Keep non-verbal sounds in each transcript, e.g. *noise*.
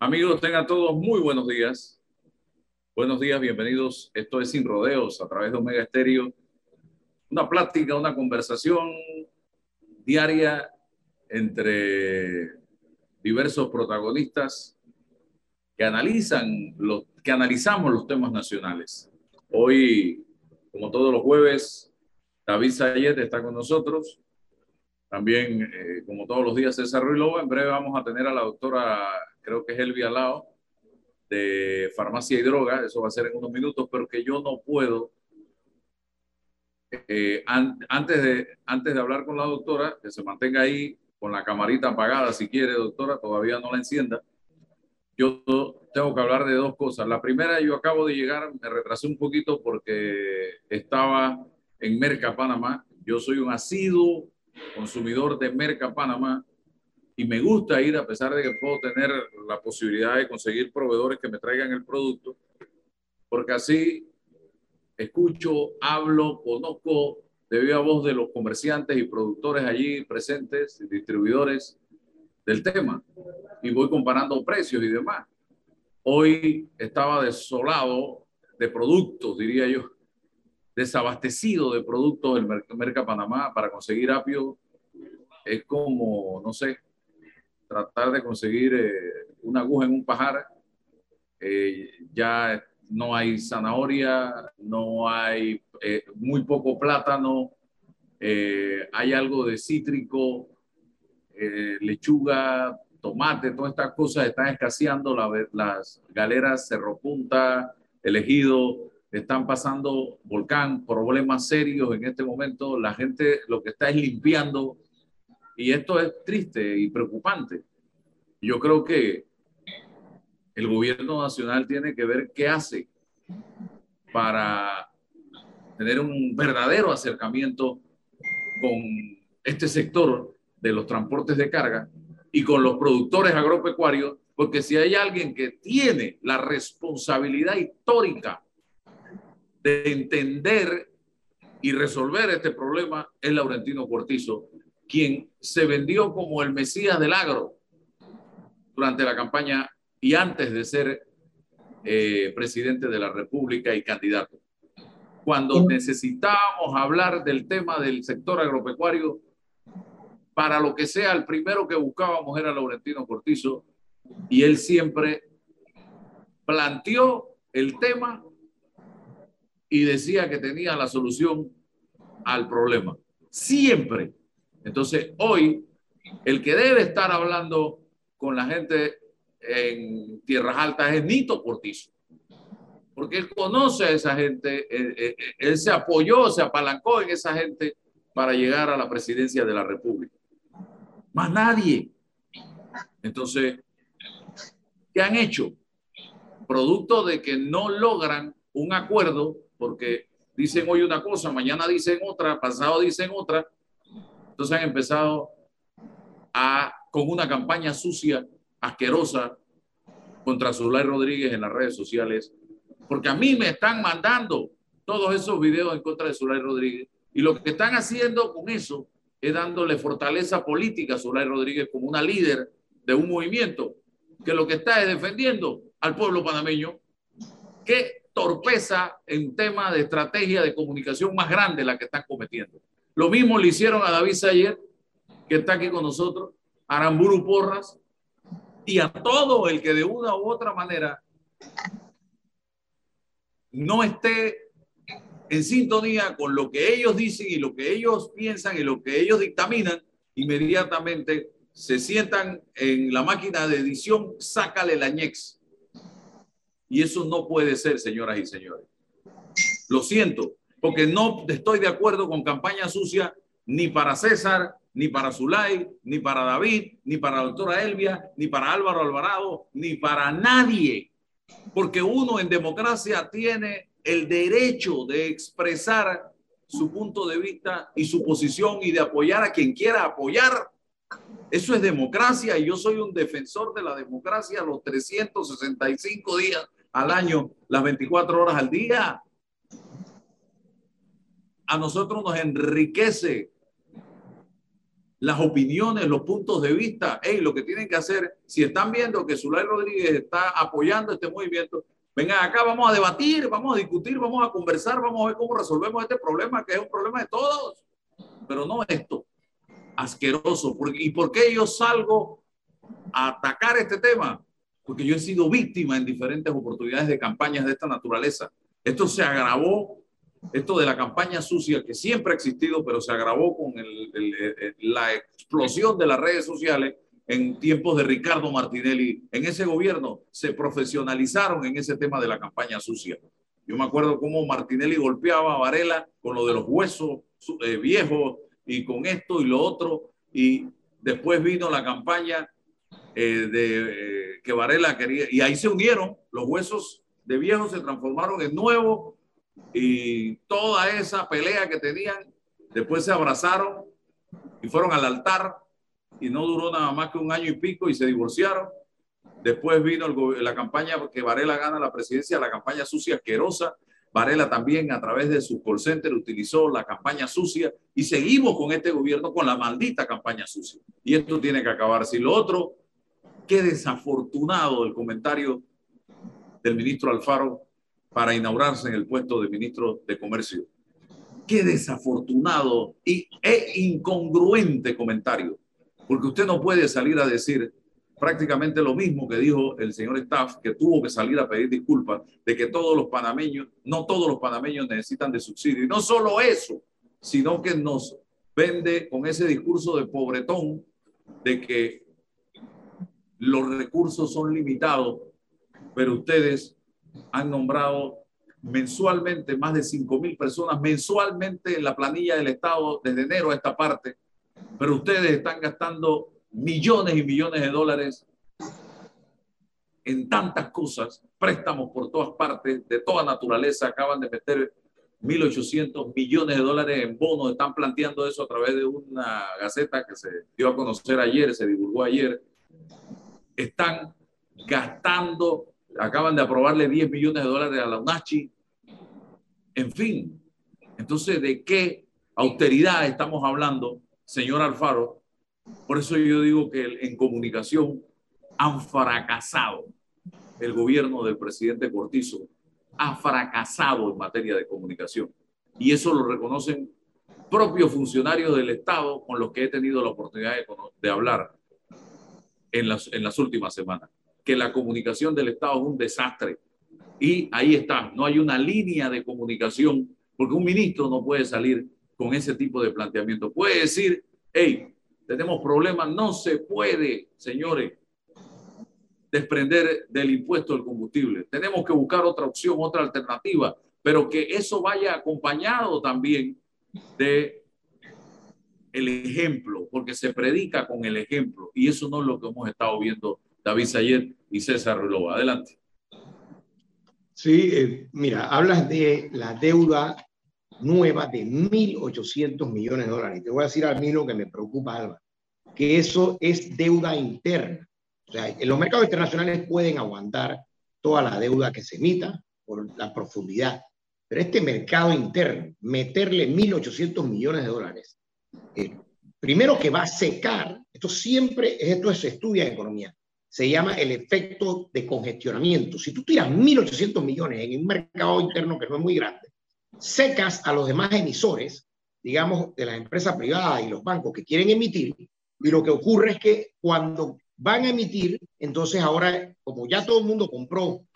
Amigos, tengan todos muy buenos días. Buenos días, bienvenidos. Esto es Sin Rodeos a través de Omega Estéreo. Una plática, una conversación diaria entre diversos protagonistas que analizan los que analizamos los temas nacionales. Hoy, como todos los jueves, David Sayet está con nosotros. También, eh, como todos los días, César Ruilova. En breve vamos a tener a la doctora, creo que es Elvia Lao, de Farmacia y Droga. Eso va a ser en unos minutos, pero que yo no puedo. Eh, antes, de, antes de hablar con la doctora, que se mantenga ahí con la camarita apagada, si quiere, doctora, todavía no la encienda. Yo tengo que hablar de dos cosas. La primera, yo acabo de llegar, me retrasé un poquito porque estaba en Merca, Panamá. Yo soy un asiduo consumidor de Merca, Panamá, y me gusta ir a pesar de que puedo tener la posibilidad de conseguir proveedores que me traigan el producto, porque así escucho, hablo, conozco de viva voz de los comerciantes y productores allí presentes, distribuidores del tema, y voy comparando precios y demás. Hoy estaba desolado de productos, diría yo, desabastecido de productos del Merca Panamá para conseguir apio. Es como, no sé, tratar de conseguir eh, una aguja en un pajar. Eh, ya no hay zanahoria, no hay eh, muy poco plátano, hay algo de cítrico, lechuga, tomate, todas estas cosas están escaseando, las galeras Cerro Punta, Elegido, están pasando volcán, problemas serios en este momento, la gente lo que está es limpiando y esto es triste y preocupante. Yo creo que el gobierno nacional tiene que ver qué hace para tener un verdadero acercamiento con este sector de los transportes de carga y con los productores agropecuarios, porque si hay alguien que tiene la responsabilidad histórica de entender y resolver este problema es Laurentino Cortizo, quien se vendió como el Mesías del agro durante la campaña y antes de ser eh, presidente de la República y candidato. Cuando necesitábamos hablar del tema del sector agropecuario, para lo que sea, el primero que buscábamos era Laurentino Cortizo y él siempre planteó el tema y decía que tenía la solución al problema. Siempre. Entonces, hoy, el que debe estar hablando con la gente en tierras altas es Nito Cortizo. Porque él conoce a esa gente, él, él, él se apoyó, se apalancó en esa gente para llegar a la presidencia de la República más nadie. Entonces, ¿qué han hecho? Producto de que no logran un acuerdo, porque dicen hoy una cosa, mañana dicen otra, pasado dicen otra. Entonces han empezado a, con una campaña sucia, asquerosa, contra Zulay Rodríguez en las redes sociales, porque a mí me están mandando todos esos videos en contra de Zulay Rodríguez. Y lo que están haciendo con eso es dándole fortaleza política a Zulay Rodríguez como una líder de un movimiento que lo que está es defendiendo al pueblo panameño. Qué torpeza en tema de estrategia de comunicación más grande la que están cometiendo. Lo mismo le hicieron a David Sayer, que está aquí con nosotros, a Aramburu Porras y a todo el que de una u otra manera no esté en sintonía con lo que ellos dicen y lo que ellos piensan y lo que ellos dictaminan, inmediatamente se sientan en la máquina de edición, sácale la ñex. Y eso no puede ser, señoras y señores. Lo siento, porque no estoy de acuerdo con campaña sucia ni para César, ni para Zulay, ni para David, ni para la doctora Elvia, ni para Álvaro Alvarado, ni para nadie. Porque uno en democracia tiene el derecho de expresar su punto de vista y su posición y de apoyar a quien quiera apoyar. Eso es democracia y yo soy un defensor de la democracia los 365 días al año, las 24 horas al día. A nosotros nos enriquece las opiniones, los puntos de vista. Hey, lo que tienen que hacer, si están viendo que Zulay Rodríguez está apoyando este movimiento, vengan acá, vamos a debatir, vamos a discutir, vamos a conversar, vamos a ver cómo resolvemos este problema, que es un problema de todos, pero no esto, asqueroso. ¿Y por qué yo salgo a atacar este tema? Porque yo he sido víctima en diferentes oportunidades de campañas de esta naturaleza. Esto se agravó, esto de la campaña sucia que siempre ha existido, pero se agravó con la explosión de las redes sociales en tiempos de Ricardo Martinelli. En ese gobierno se profesionalizaron en ese tema de la campaña sucia. Yo me acuerdo cómo Martinelli golpeaba a Varela con lo de los huesos eh, viejos y con esto y lo otro. Y después vino la campaña eh, de eh, que Varela quería. Y ahí se unieron. Los huesos de viejos se transformaron en nuevos. Y toda esa pelea que tenían, después se abrazaron y fueron al altar y no duró nada más que un año y pico y se divorciaron. Después vino la campaña que Varela gana la presidencia, la campaña sucia asquerosa. Varela también a través de su call center utilizó la campaña sucia y seguimos con este gobierno con la maldita campaña sucia. Y esto tiene que acabar. Si lo otro, qué desafortunado el comentario del ministro Alfaro para inaugurarse en el puesto de ministro de Comercio. Qué desafortunado y, e incongruente comentario porque usted no puede salir a decir prácticamente lo mismo que dijo el señor Staff, que tuvo que salir a pedir disculpas de que todos los panameños, no todos los panameños necesitan de subsidio. Y no solo eso, sino que nos vende con ese discurso de pobretón de que los recursos son limitados, pero ustedes han nombrado mensualmente más de 5 mil personas mensualmente en la planilla del Estado desde enero a esta parte pero ustedes están gastando millones y millones de dólares en tantas cosas, préstamos por todas partes, de toda naturaleza, acaban de meter 1.800 millones de dólares en bonos, están planteando eso a través de una gaceta que se dio a conocer ayer, se divulgó ayer, están gastando, acaban de aprobarle 10 millones de dólares a la UNACHI, en fin, entonces, ¿de qué austeridad estamos hablando señor Alfaro, por eso yo digo que en comunicación han fracasado. El gobierno del presidente Cortizo ha fracasado en materia de comunicación. Y eso lo reconocen propios funcionarios del Estado con los que he tenido la oportunidad de, hablar en las, en las últimas semanas. Que la comunicación del Estado es un desastre. Y ahí está, no hay una línea de comunicación, porque un ministro no puede salir con ese tipo de planteamiento. Puede decir, hey, tenemos problemas, no se puede, señores, desprender del impuesto del combustible. Tenemos que buscar otra opción, otra alternativa, pero que eso vaya acompañado también de el ejemplo, porque se predica con el ejemplo, y eso no es lo que hemos estado viendo David Sayer y César Relova. Adelante. Sí, eh, mira, hablas de la deuda nueva de 1.800 millones de dólares. Te voy a decir a mí lo que me preocupa, Alba, que eso es deuda interna. O sea, en los mercados internacionales pueden aguantar toda la deuda que se emita por la profundidad, pero este mercado interno, meterle 1.800 millones de dólares, eh, primero que va a secar, esto siempre, esto se estudia en economía, se llama el efecto de congestionamiento. Si tú tiras 1.800 millones en un mercado interno que no es muy grande, secas a los demás emisores, digamos, de las empresas privadas y los bancos que quieren emitir, y lo que ocurre es que cuando van a emitir, entonces ahora, como ya todo el mundo compró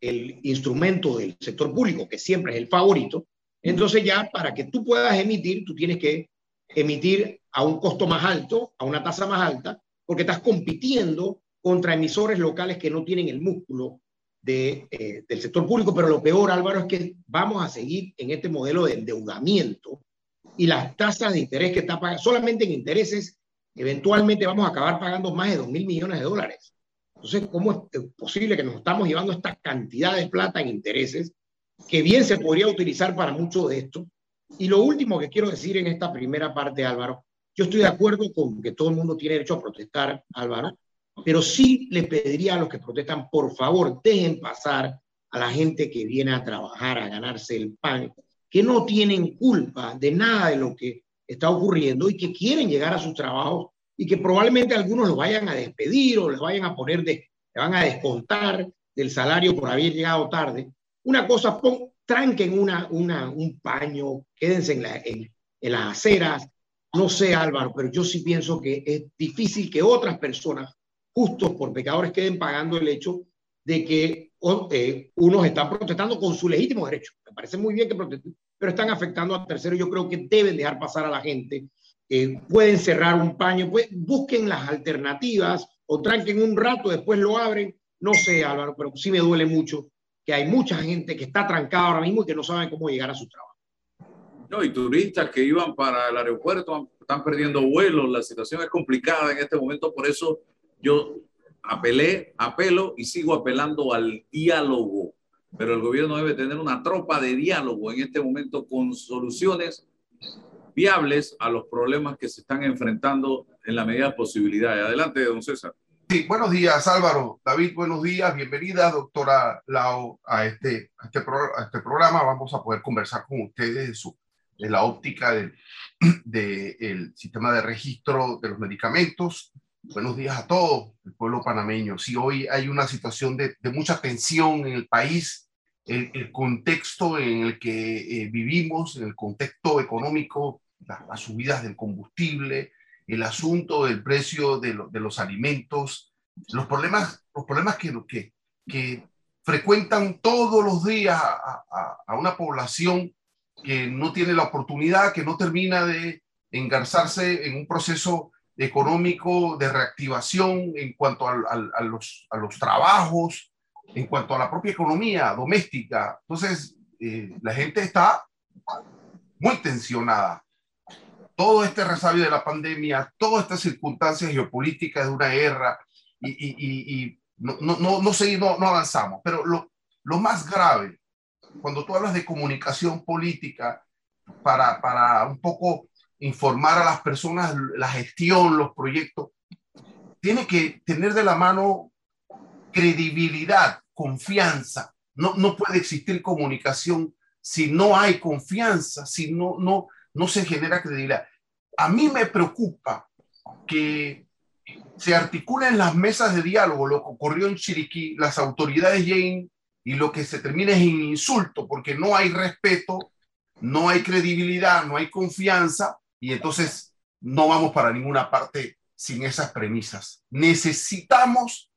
el instrumento del sector público, que siempre es el favorito, entonces ya para que tú puedas emitir, tú tienes que emitir a un costo más alto, a una tasa más alta, porque estás compitiendo contra emisores locales que no tienen el músculo eh, del sector público, pero lo peor, Álvaro, es que vamos a seguir en este modelo de endeudamiento y las tasas de interés que está pagando, solamente en intereses, eventualmente vamos a acabar pagando más de 2 mil millones de dólares. Entonces, ¿cómo es posible que nos estamos llevando esta cantidad de plata en intereses que bien se podría utilizar para mucho de esto? Y lo último que quiero decir en esta primera parte, Álvaro, yo estoy de acuerdo con que todo el mundo tiene derecho a protestar, Álvaro, pero sí le pediría a los que protestan, por favor, dejen pasar a la gente que viene a trabajar, a ganarse el pan, que no tienen culpa de nada de lo que está ocurriendo y que quieren llegar a sus trabajos y que probablemente algunos los vayan a despedir o les vayan a poner de, le van a descontar del salario por haber llegado tarde. Una cosa, tranquen una, un paño, quédense en las aceras. No sé, Álvaro, pero yo sí pienso que es difícil que otras personas, justos por pecadores, queden pagando el hecho de que eh, unos están protestando con su legítimo derecho. Me parece muy bien que protesten, pero están afectando a terceros. Yo creo que deben dejar pasar a la gente. Eh, pueden cerrar un paño, pues, busquen las alternativas o tranquen un rato, después lo abren. No sé, Álvaro, pero sí me duele mucho que hay mucha gente que está trancada ahora mismo y que no saben cómo llegar a su trabajo. No, y turistas que iban para el aeropuerto están perdiendo vuelos. La situación es complicada en este momento, por eso yo apelé, apelo y sigo apelando al diálogo. Pero el gobierno debe tener una tropa de diálogo en este momento con soluciones viables a los problemas que se están enfrentando en la medida de posibilidades. Adelante, don César. Sí, buenos días Álvaro. David, buenos días. Bienvenida, doctora Lao, a este, este, este programa. Vamos a poder conversar con ustedes de, su, la óptica del *clears throat* de, sistema de registro de los medicamentos Buenos días a todos, el pueblo panameño. Si hoy hay una situación de, mucha tensión en el país, el, contexto en el que eh, vivimos, el contexto económico, las, subidas del combustible, el asunto del precio de, lo, de los alimentos, los problemas, los problemas que, que, frecuentan todos los días a, una población que no tiene la oportunidad, que no termina de engarzarse en un proceso económico de reactivación en cuanto a, a los trabajos, en cuanto a la propia economía doméstica. Entonces, eh, la gente está muy tensionada. Todo este resabio de la pandemia, todas estas circunstancias geopolíticas de una guerra, y, no, no, no, no, no avanzamos. Pero lo, lo más grave, cuando tú hablas de comunicación política, para, para un poco informar a las personas la gestión, los proyectos, tiene que tener de la mano credibilidad, confianza. No, no puede existir comunicación si no hay confianza, si no, no, no se genera credibilidad. A mí me preocupa que se articulen las mesas de diálogo, lo que ocurrió en Chiriquí, las autoridades lleguen y lo que se termina es en insulto, porque no hay respeto, no hay credibilidad, no hay confianza, y entonces no vamos para ninguna parte sin esas premisas. Necesitamos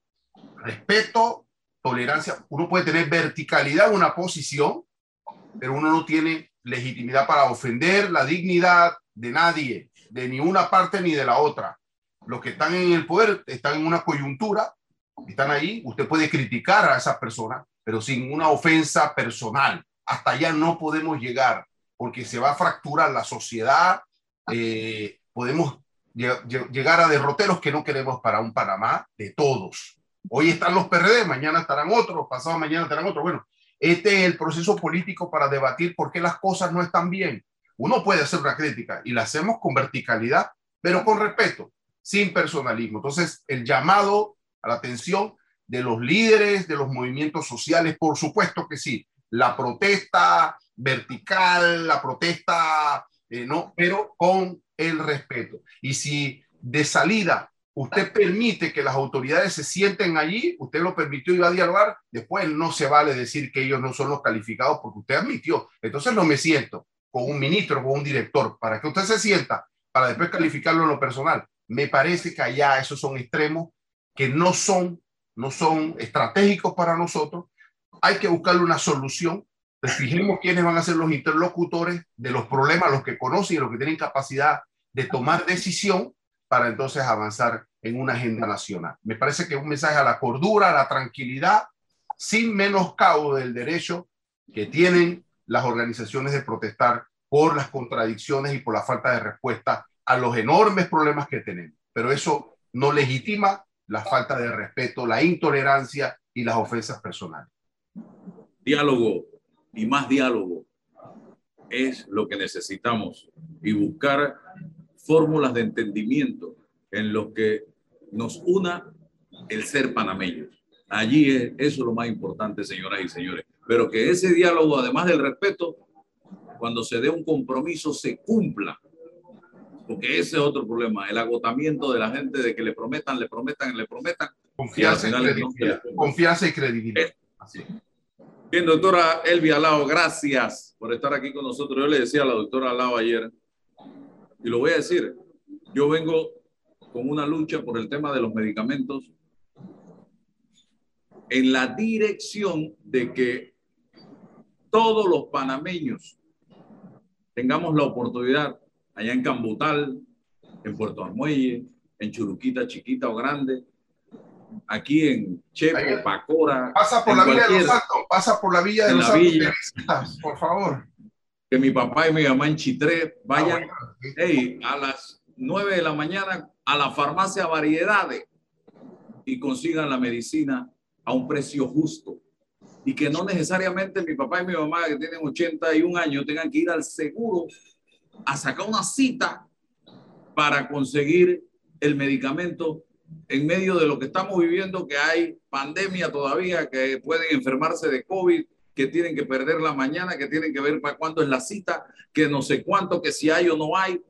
respeto, tolerancia. Uno puede tener verticalidad en una posición, pero uno no tiene legitimidad para ofender la dignidad de nadie, de ni una parte ni de la otra. Los que están en el poder están en una coyuntura, están ahí, usted puede criticar a esas personas, pero sin una ofensa personal. Hasta allá no podemos llegar, porque se va a fracturar la sociedad, eh, podemos llegar a derroteros que no queremos para un Panamá de todos. Hoy están los PRD, mañana estarán otros, pasado mañana estarán otros. Bueno, este es el proceso político para debatir por qué las cosas no están bien. Uno puede hacer una crítica y la hacemos con verticalidad, pero con respeto, sin personalismo. Entonces, el llamado a la atención de los líderes de los movimientos sociales, por supuesto que sí. La protesta vertical, la protesta eh, no, pero con el respeto. Y si de salida usted permite que las autoridades se sienten allí, usted lo permitió y va a dialogar, después no se vale decir que ellos no son los calificados porque usted admitió. Entonces no me siento con un ministro, con un director, para que usted se sienta, para después calificarlo en lo personal. Me parece que allá esos son extremos que no son, no son estratégicos para nosotros. Hay que buscarle una solución fijemos quiénes van a ser los interlocutores de los problemas, los que conocen y los que tienen capacidad de tomar decisión para entonces avanzar en una agenda nacional. Me parece que es un mensaje a la cordura, a la tranquilidad, sin menoscabo del derecho que tienen las organizaciones de protestar por las contradicciones y por la falta de respuesta a los enormes problemas que tenemos. Pero eso no legitima la falta de respeto, la intolerancia y las ofensas personales. Diálogo y más diálogo es lo que necesitamos y buscar fórmulas de entendimiento en los que nos una el ser panameños. Allí es eso es lo más importante, señoras y señores. Pero que ese diálogo, además del respeto, cuando se dé un compromiso, se cumpla. Porque ese es otro problema, el agotamiento de la gente de que le prometan, le prometan, le prometan. Confianza, y, credibilidad. Confianza y credibilidad. Así. Bien, doctora Elvia Lao, gracias por estar aquí con nosotros. Yo le decía a la doctora Lao ayer, y lo voy a decir, yo vengo con una lucha por el tema de los medicamentos en la dirección de que todos los panameños tengamos la oportunidad allá en Cambutal, en Puerto Armuelle, en Churuquita chiquita o grande, aquí en Chepo, Pacora. Pasa por la Villa de los Santos, pasa por la Villa de los Santos, por favor. Que mi papá y mi mamá en Chitré vayan ah, a las 9 de la mañana a la farmacia Variedades y consigan la medicina a un precio justo. Y que no necesariamente mi papá y mi mamá, que tienen 81 años, tengan que ir al seguro a sacar una cita para conseguir el medicamento en medio de lo que estamos viviendo, que hay pandemia todavía, que pueden enfermarse de COVID, que tienen que perder la mañana, que tienen que ver para cuándo es la cita, que no sé cuánto, que si hay o no hay.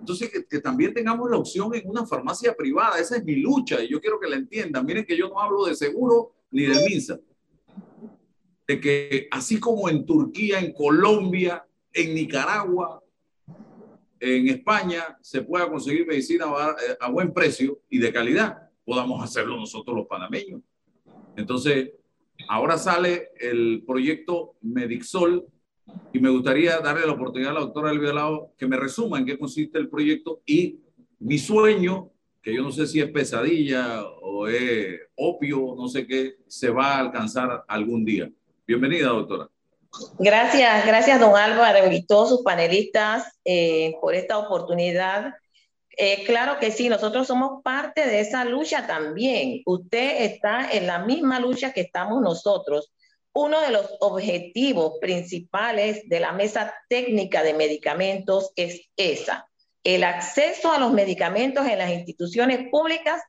Entonces, que, que, también tengamos la opción en una farmacia privada. Esa es mi lucha y yo quiero que la entiendan. Miren que yo no hablo de seguro ni de MINSA. De que así como en Turquía, en Colombia, en Nicaragua, en España se pueda conseguir medicina eh, a, buen precio y de calidad, podamos hacerlo nosotros los panameños. Entonces, ahora sale el proyecto Medixol y me gustaría darle la oportunidad a la doctora Elvia Lao que me resuma en qué consiste el proyecto y mi sueño, que yo no sé si es pesadilla o es opio, no sé qué, se va a alcanzar algún día. Bienvenida, doctora. Gracias, gracias don Álvaro y todos sus panelistas eh, por esta oportunidad. Eh, claro que sí, nosotros somos parte de esa lucha también. Usted está en la misma lucha que estamos nosotros. Uno de los objetivos principales de la mesa técnica de medicamentos es esa, el acceso a los medicamentos en las instituciones públicas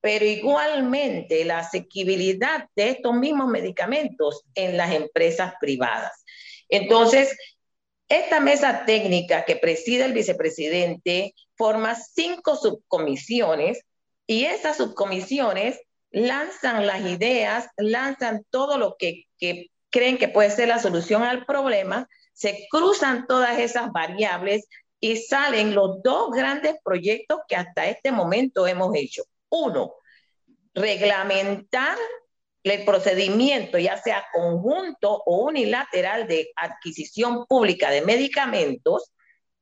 pero igualmente la asequibilidad de estos mismos medicamentos en las empresas privadas. Entonces, esta mesa técnica que preside el vicepresidente forma cinco subcomisiones y esas subcomisiones lanzan las ideas, lanzan todo lo que, creen que puede ser la solución al problema, se cruzan todas esas variables y salen los dos grandes proyectos que hasta este momento hemos hecho. Uno, reglamentar el procedimiento, ya sea conjunto o unilateral de adquisición pública de medicamentos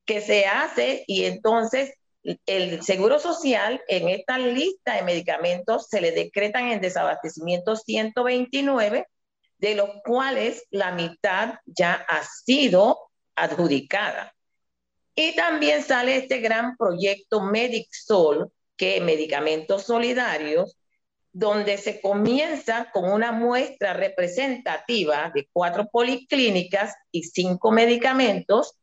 que se hace y entonces el Seguro Social en esta lista de medicamentos se le decretan en desabastecimiento 129, de los cuales la mitad ya ha sido adjudicada. Y también sale este gran proyecto MedicSol, que medicamentos solidarios, donde se comienza con una muestra representativa de cuatro policlínicas y cinco medicamentos,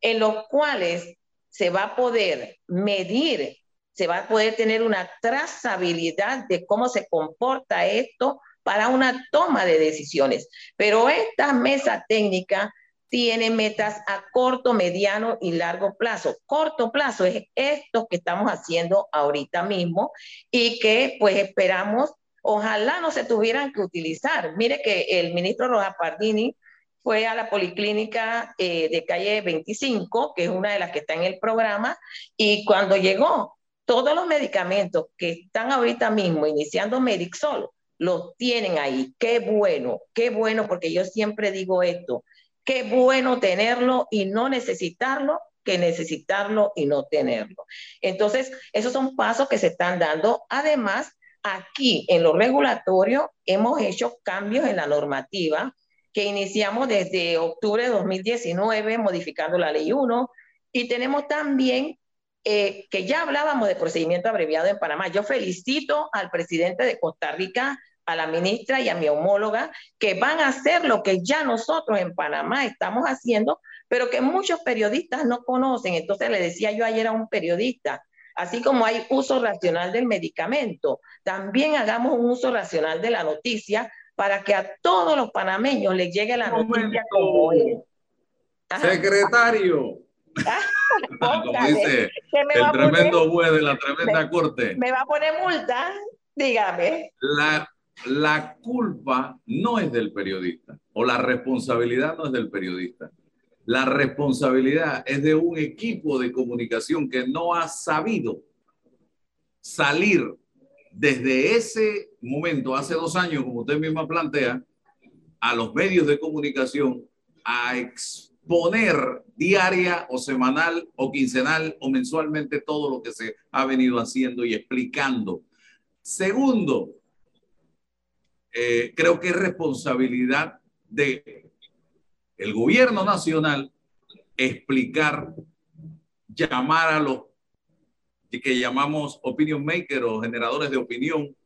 en los cuales se va a poder medir, se va a poder tener una trazabilidad de cómo se comporta esto para una toma de decisiones. Pero esta mesa técnica tiene metas a corto, mediano y largo plazo. Corto plazo es esto que estamos haciendo ahorita mismo y que pues esperamos, ojalá no se tuvieran que utilizar. Mire que el ministro Rojas Pardini fue a la policlínica eh, de calle 25, que es una de las que está en el programa, y cuando llegó, todos los medicamentos que están ahorita mismo iniciando Medixol, los tienen ahí. Qué bueno, qué bueno, porque yo siempre digo esto, Qué bueno tenerlo y no necesitarlo que necesitarlo y no tenerlo. Entonces, esos son pasos que se están dando. Además, aquí en lo regulatorio hemos hecho cambios en la normativa que iniciamos desde octubre de 2019 modificando la ley 1 y tenemos también eh, que ya hablábamos de procedimiento abreviado en Panamá. Yo felicito al presidente de Costa Rica, a la ministra y a mi homóloga que van a hacer lo que ya nosotros en Panamá estamos haciendo, pero que muchos periodistas no conocen. Entonces le decía yo ayer a un periodista, así como hay uso racional del medicamento, también hagamos un uso racional de la noticia para que a todos los panameños les llegue la noticia como Secretario, Como dice el tremendo juez de la tremenda corte. ¿Me va a poner multa? Dígame. La, la culpa no es del periodista o la responsabilidad no es del periodista. La responsabilidad es de un equipo de comunicación que no ha sabido salir desde ese momento, hace dos años, como usted misma plantea, a los medios de comunicación a exponer diaria o semanal o quincenal o mensualmente todo lo que se ha venido haciendo y explicando. Segundo, eh, creo que es responsabilidad de el gobierno nacional explicar, llamar a los que llamamos opinion makers o generadores de opinión,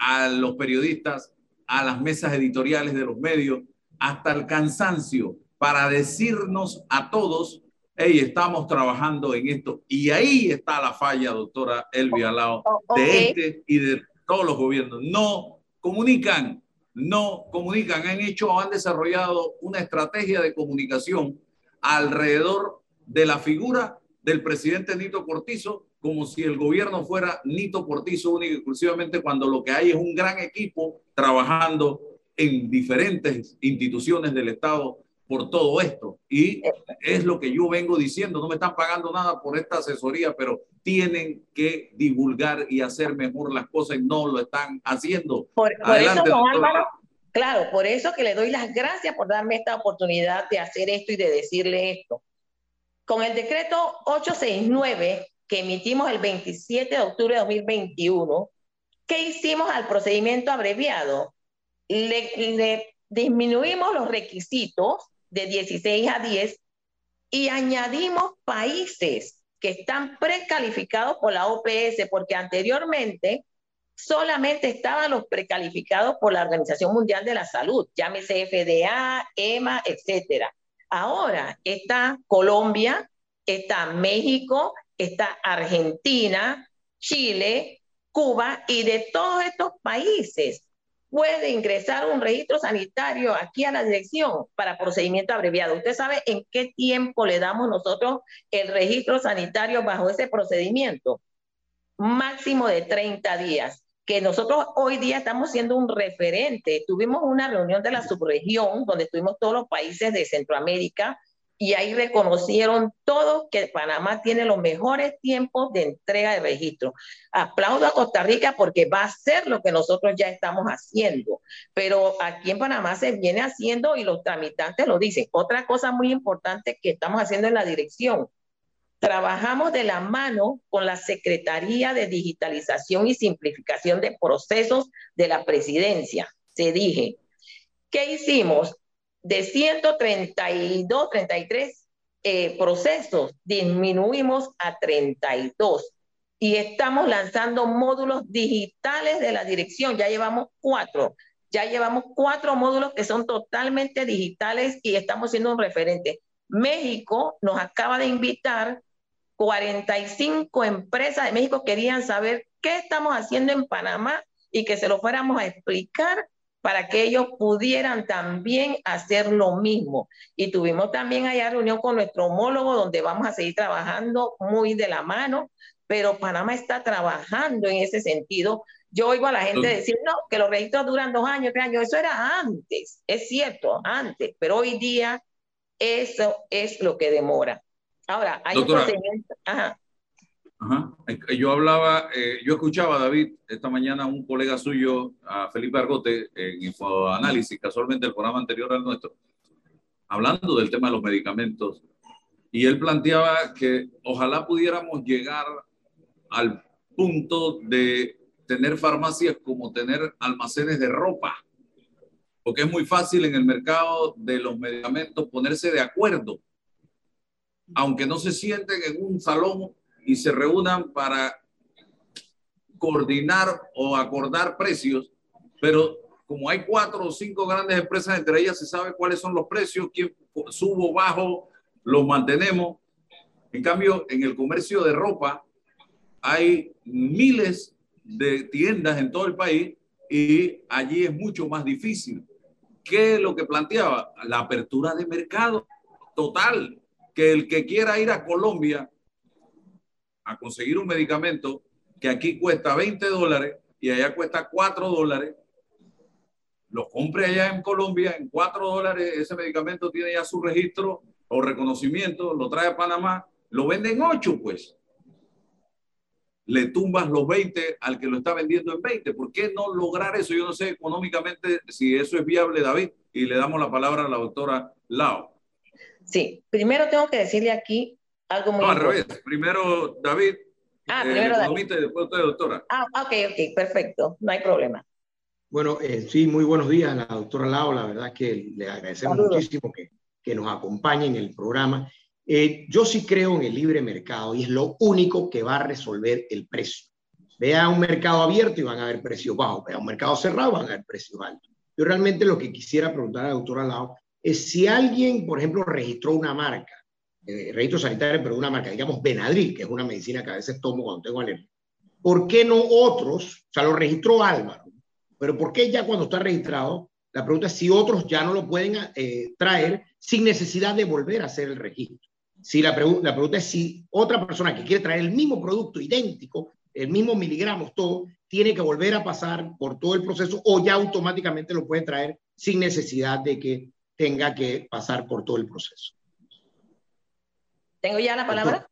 a los periodistas, a las mesas editoriales de los medios, hasta el cansancio, para decirnos a todos, hey, estamos trabajando en esto. Y ahí está la falla, doctora Elvia Lao, de este y de todos los gobiernos. No comunican, no comunican, han hecho o han desarrollado una estrategia de comunicación alrededor de la figura del presidente Nito Cortizo como si el gobierno fuera Nito Cortizo único y exclusivamente cuando lo que hay es un gran equipo trabajando en diferentes instituciones del Estado por todo esto. Y es lo que yo vengo diciendo, no me están pagando nada por esta asesoría, pero tienen que divulgar y hacer mejor las cosas y no lo están haciendo. Por, eso, claro, por eso que le doy las gracias por darme esta oportunidad de hacer esto y de decirle esto. Con el decreto 869 que emitimos el 27 de octubre de 2021, ¿qué hicimos al procedimiento abreviado? Le, disminuimos los requisitos de 16 a 10 y añadimos países que están precalificados por la OPS, porque anteriormente solamente estaban los precalificados por la Organización Mundial de la Salud, llámese FDA, EMA, etcétera. Ahora está Colombia, está México, está Argentina, Chile, Cuba y de todos estos países puede ingresar un registro sanitario aquí a la dirección para procedimiento abreviado. ¿Usted sabe en qué tiempo le damos nosotros el registro sanitario bajo ese procedimiento? Máximo de 30 días, que nosotros hoy día estamos siendo un referente. Tuvimos una reunión de la subregión donde estuvimos todos los países de Centroamérica, y ahí reconocieron todos que Panamá tiene los mejores tiempos de entrega de registro. Aplaudo a Costa Rica porque va a hacer lo que nosotros ya estamos haciendo, pero aquí en Panamá se viene haciendo y los tramitantes lo dicen. Otra cosa muy importante que estamos haciendo en la dirección, trabajamos de la mano con la Secretaría de Digitalización y Simplificación de Procesos de la Presidencia. Se dije, ¿qué hicimos? De 132, 33 eh, procesos, disminuimos a 32 y estamos lanzando módulos digitales de la dirección. Ya llevamos cuatro, ya llevamos cuatro módulos que son totalmente digitales y estamos siendo un referente. México nos acaba de invitar, 45 empresas de México querían saber qué estamos haciendo en Panamá y que se lo fuéramos a explicar para que ellos pudieran también hacer lo mismo. Y tuvimos también allá reunión con nuestro homólogo donde vamos a seguir trabajando muy de la mano, pero Panamá está trabajando en ese sentido. Yo oigo a la gente decir, no, que los registros duran dos años, tres años. Eso era antes, es cierto, antes, pero hoy día eso es lo que demora. Ahora, hay un procedimiento. Ajá. Ajá. Yo hablaba, eh, yo escuchaba a David esta mañana, un colega suyo, a Felipe Argote, en Infoanálisis, casualmente el programa anterior al nuestro, hablando del tema de los medicamentos. Y él planteaba que ojalá pudiéramos llegar al punto de tener farmacias como tener almacenes de ropa, porque es muy fácil en el mercado de los medicamentos ponerse de acuerdo, aunque no se sienten en un salón y se reúnan para coordinar o acordar precios, pero como hay cuatro o cinco grandes empresas, entre ellas se sabe cuáles son los precios, quién subo, bajo, los mantenemos. En cambio, en el comercio de ropa hay miles de tiendas en todo el país y allí es mucho más difícil. ¿Qué es lo que planteaba? La apertura de mercado total que el que quiera ir a Colombia a conseguir un medicamento que aquí cuesta 20 dólares y allá cuesta 4 dólares, lo compre allá en Colombia en 4 dólares, ese medicamento tiene ya su registro o reconocimiento, lo trae a Panamá, lo vende en 8 pues. Le tumbas los 20 al que lo está vendiendo en 20. ¿Por qué no lograr eso? Yo no sé económicamente si eso es viable, David, y le damos la palabra a la doctora Lao. Sí, primero tengo que decirle aquí algo muy No, al revés. Primero David, Ah, eh, primero David. y después usted, doctora. Ah, ok, ok, perfecto, no hay problema. Bueno, eh, sí, muy buenos días a la doctora Lao. La verdad es que le agradecemos Saludos. muchísimo que, que nos acompañe en el programa. Eh, yo sí creo en el libre mercado y es lo único que va a resolver el precio. Vea un mercado abierto y van a haber precios bajos. Vea un mercado cerrado, van a haber precios altos. Yo realmente lo que quisiera preguntar a la doctora Lao es si alguien, por ejemplo, registró una marca, eh, registro sanitario, pero una marca, digamos Benadryl, que es una medicina que a veces tomo cuando tengo alergia. ¿Por qué no otros? O sea, lo registró Álvaro, pero ¿por qué ya cuando está registrado? La pregunta es si otros ya no lo pueden eh, traer sin necesidad de volver a hacer el registro. Si la, pregu- la pregunta es si otra persona que quiere traer el mismo producto idéntico, el mismo miligramos, todo, tiene que volver a pasar por todo el proceso o ya automáticamente lo puede traer sin necesidad de que tenga que pasar por todo el proceso. ¿Tengo ya la palabra?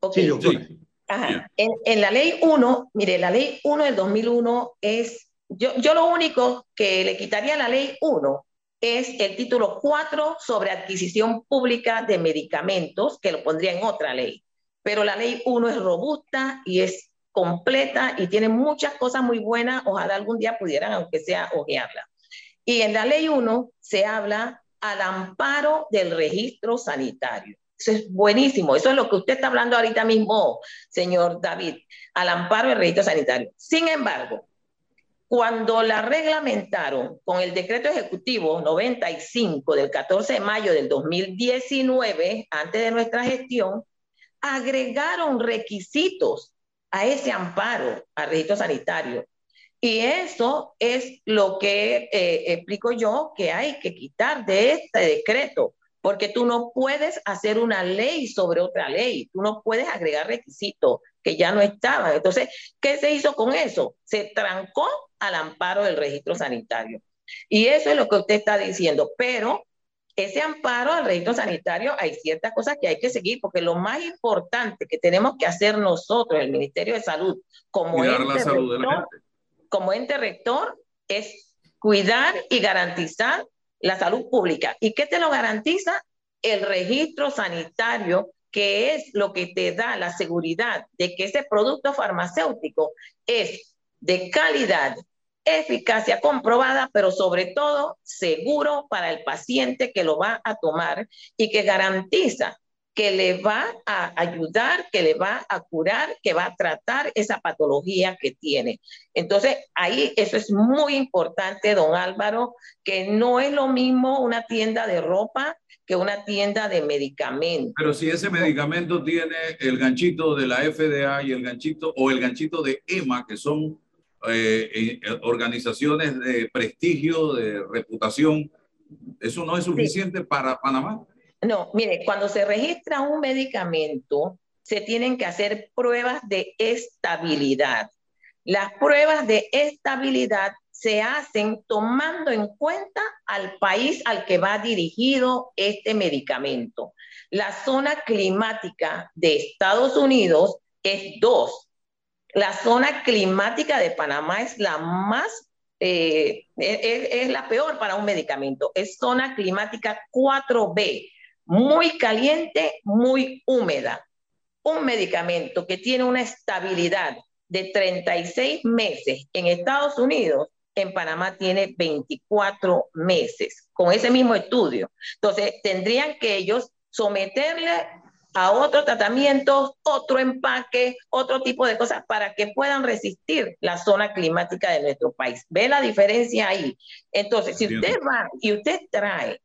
Ok. Sí, doctora. Sí. Ajá. En la ley 1, mire, la ley 1 del 2001 es, yo, yo lo único que le quitaría a la ley 1 es el título 4 sobre adquisición pública de medicamentos, que lo pondría en otra ley. Pero la ley 1 es robusta y es completa y tiene muchas cosas muy buenas. Ojalá algún día pudieran, aunque sea, ojearla. Y en la ley 1 se habla al amparo del registro sanitario. Eso es buenísimo. Eso es lo que usted está hablando ahorita mismo, señor David, al amparo del registro sanitario. Sin embargo, cuando la reglamentaron con el decreto ejecutivo 95 del 14 de mayo del 2019, antes de nuestra gestión, agregaron requisitos a ese amparo al registro sanitario. Y eso es lo que eh, explico yo que hay que quitar de este decreto, porque tú no puedes hacer una ley sobre otra ley, tú no puedes agregar requisitos que ya no estaban. Entonces, ¿qué se hizo con eso? Se trancó al amparo del registro sanitario. Y eso es lo que usted está diciendo, pero ese amparo al registro sanitario hay ciertas cosas que hay que seguir, porque lo más importante que tenemos que hacer nosotros, el Ministerio de Salud, como la ente de la rector, como ente rector es cuidar y garantizar la salud pública. ¿Y qué te lo garantiza? El registro sanitario, que es lo que te da la seguridad de que ese producto farmacéutico es de calidad, eficacia comprobada, pero sobre todo seguro para el paciente que lo va a tomar y que garantiza que le va a ayudar, que le va a curar, que va a tratar esa patología que tiene. Entonces, ahí eso es muy importante, don Álvaro, que no es lo mismo una tienda de ropa que una tienda de medicamentos. Pero si ese medicamento tiene el ganchito de la FDA y el ganchito o el ganchito de EMA, que son eh, eh, organizaciones de prestigio, de reputación, ¿eso no es suficiente para Panamá? No, mire, cuando se registra un medicamento, se tienen que hacer pruebas de estabilidad. Las pruebas de estabilidad se hacen tomando en cuenta al país al que va dirigido este medicamento. La zona climática de Estados Unidos es dos. La zona climática de Panamá es la más, eh, es, es la peor para un medicamento. Es zona climática 4B, muy caliente, muy húmeda. Un medicamento que tiene una estabilidad de 36 meses en Estados Unidos, en Panamá tiene 24 meses con ese mismo estudio. Entonces, tendrían que ellos someterle a otro tratamiento, otro empaque, otro tipo de cosas para que puedan resistir la zona climática de nuestro país. ¿Ve la diferencia ahí? Entonces, si usted va y usted trae,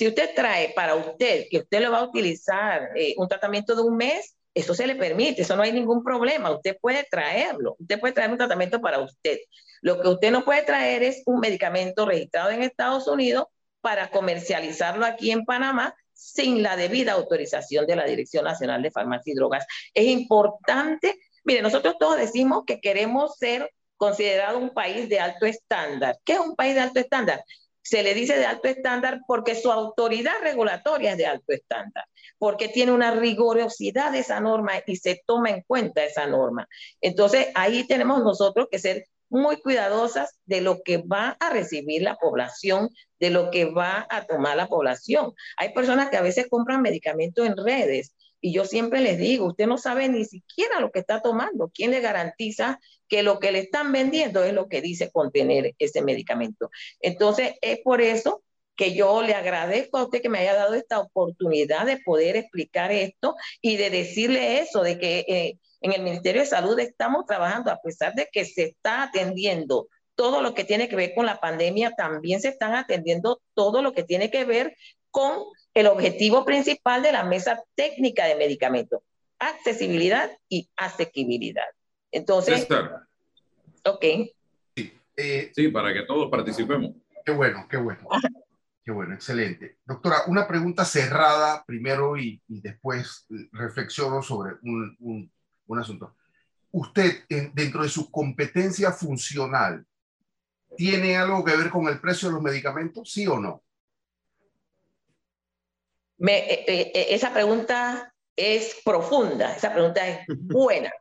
si usted trae para usted, que usted lo va a utilizar eh, un tratamiento de un mes, eso se le permite, eso no hay ningún problema, usted puede traerlo, usted puede traer un tratamiento para usted. Lo que usted no puede traer es un medicamento registrado en Estados Unidos para comercializarlo aquí en Panamá sin la debida autorización de la Dirección Nacional de Farmacia y Drogas. Es importante, mire, nosotros todos decimos que queremos ser considerado un país de alto estándar. ¿Qué es un país de alto estándar? Se le dice de alto estándar porque su autoridad regulatoria es de alto estándar, porque tiene una rigurosidad de esa norma y se toma en cuenta esa norma. Entonces, ahí tenemos nosotros que ser muy cuidadosas de lo que va a recibir la población, de lo que va a tomar la población. Hay personas que a veces compran medicamentos en redes y yo siempre les digo, usted no sabe ni siquiera lo que está tomando. ¿Quién le garantiza que lo que le están vendiendo es lo que dice contener ese medicamento? Entonces, es por eso que yo le agradezco a usted que me haya dado esta oportunidad de poder explicar esto y de decirle eso, de que eh, en el Ministerio de Salud estamos trabajando, a pesar de que se está atendiendo todo lo que tiene que ver con la pandemia, también se están atendiendo todo lo que tiene que ver con el objetivo principal de la mesa técnica de medicamentos, accesibilidad y asequibilidad. Entonces, ok. Sí, eh, sí, para que todos participemos. Qué bueno, qué bueno. Qué bueno, excelente. Doctora, una pregunta cerrada primero y, y después reflexiono sobre un, un, un asunto. ¿Usted, dentro de su competencia funcional, tiene algo que ver con el precio de los medicamentos, sí o no? Me, eh, eh, eh, esa pregunta es profunda, esa pregunta es buena,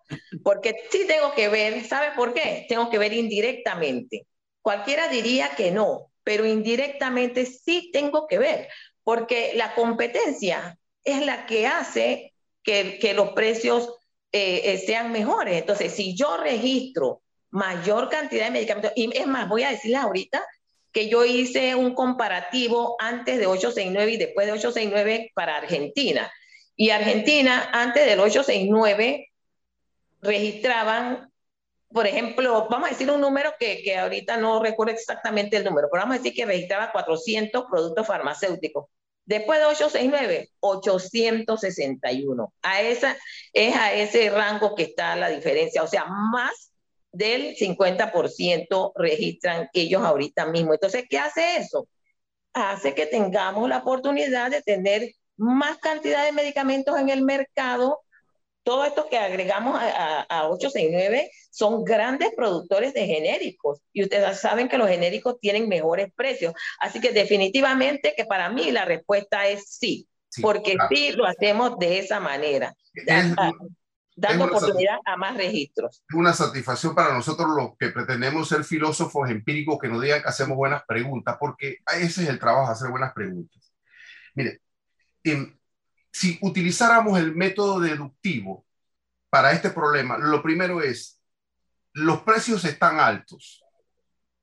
porque sí tengo que ver, ¿sabe por qué? Tengo que ver indirectamente. Cualquiera diría que no, pero indirectamente sí tengo que ver, porque la competencia es la que hace que, que los precios eh, sean mejores. Entonces, si yo registro mayor cantidad de medicamentos, y es más, voy a decirles ahorita que yo hice un comparativo antes de 869 y después de 869 para Argentina. Y Argentina, antes del 869, registraban, por ejemplo, vamos a decir un número que, que ahorita no recuerdo exactamente el número, pero vamos a decir que registraba 400 productos farmacéuticos. Después de 869, 861. A esa, es a ese rango que está la diferencia, o sea, más del 50% registran ellos ahorita mismo. Entonces, ¿qué hace eso? Hace que tengamos la oportunidad de tener más cantidad de medicamentos en el mercado todo esto que agregamos a, a, 869 son grandes productores de genéricos y ustedes saben que los genéricos tienen mejores precios. Así que definitivamente que para mí la respuesta es sí, porque sí lo hacemos de esa manera, dando oportunidad a más registros. Es una satisfacción para nosotros los que pretendemos ser filósofos empíricos que nos digan que hacemos buenas preguntas, porque ese es el trabajo, hacer buenas preguntas. Mire, en, si utilizáramos el método deductivo para este problema, lo primero es, los precios están altos,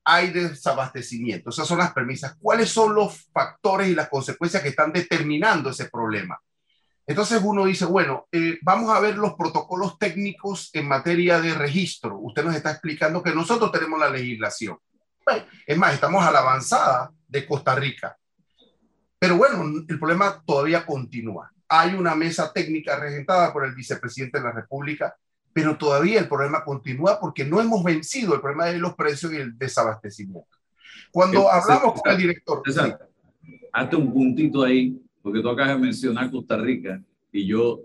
hay desabastecimiento, esas son las premisas. ¿Cuáles son los factores y las consecuencias que están determinando ese problema? Entonces uno dice, bueno, eh, vamos a ver los protocolos técnicos en materia de registro. Usted nos está explicando que nosotros tenemos la legislación. es más, estamos a la avanzada de Costa Rica. Pero bueno, el problema todavía continúa hay una mesa técnica regentada por el vicepresidente de la República, pero todavía el problema continúa porque no hemos vencido el problema de los precios y el desabastecimiento. Cuando hablamos con el director... hazte un puntito ahí, porque tú acabas de mencionar Costa Rica y yo,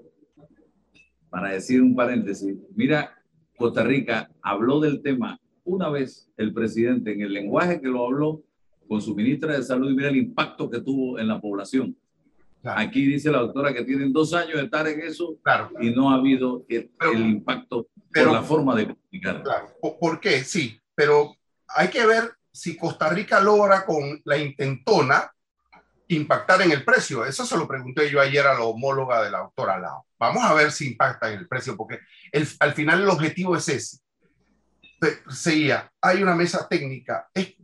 para decir un paréntesis, mira, Costa Rica habló del tema una vez el presidente en el lenguaje que lo habló con su ministra de Salud y mira el impacto que tuvo en la población. Aquí dice la doctora que tienen dos años de estar en eso y no ha habido el, impacto por la forma de comunicar. Claro. ¿Por qué? Sí, pero hay que ver si Costa Rica logra con la intentona impactar en el precio. Eso se lo pregunté yo ayer a la homóloga de la doctora Lao. Vamos a ver si impacta en el precio, porque al final el objetivo es ese. Seguía, hay una mesa técnica. Es,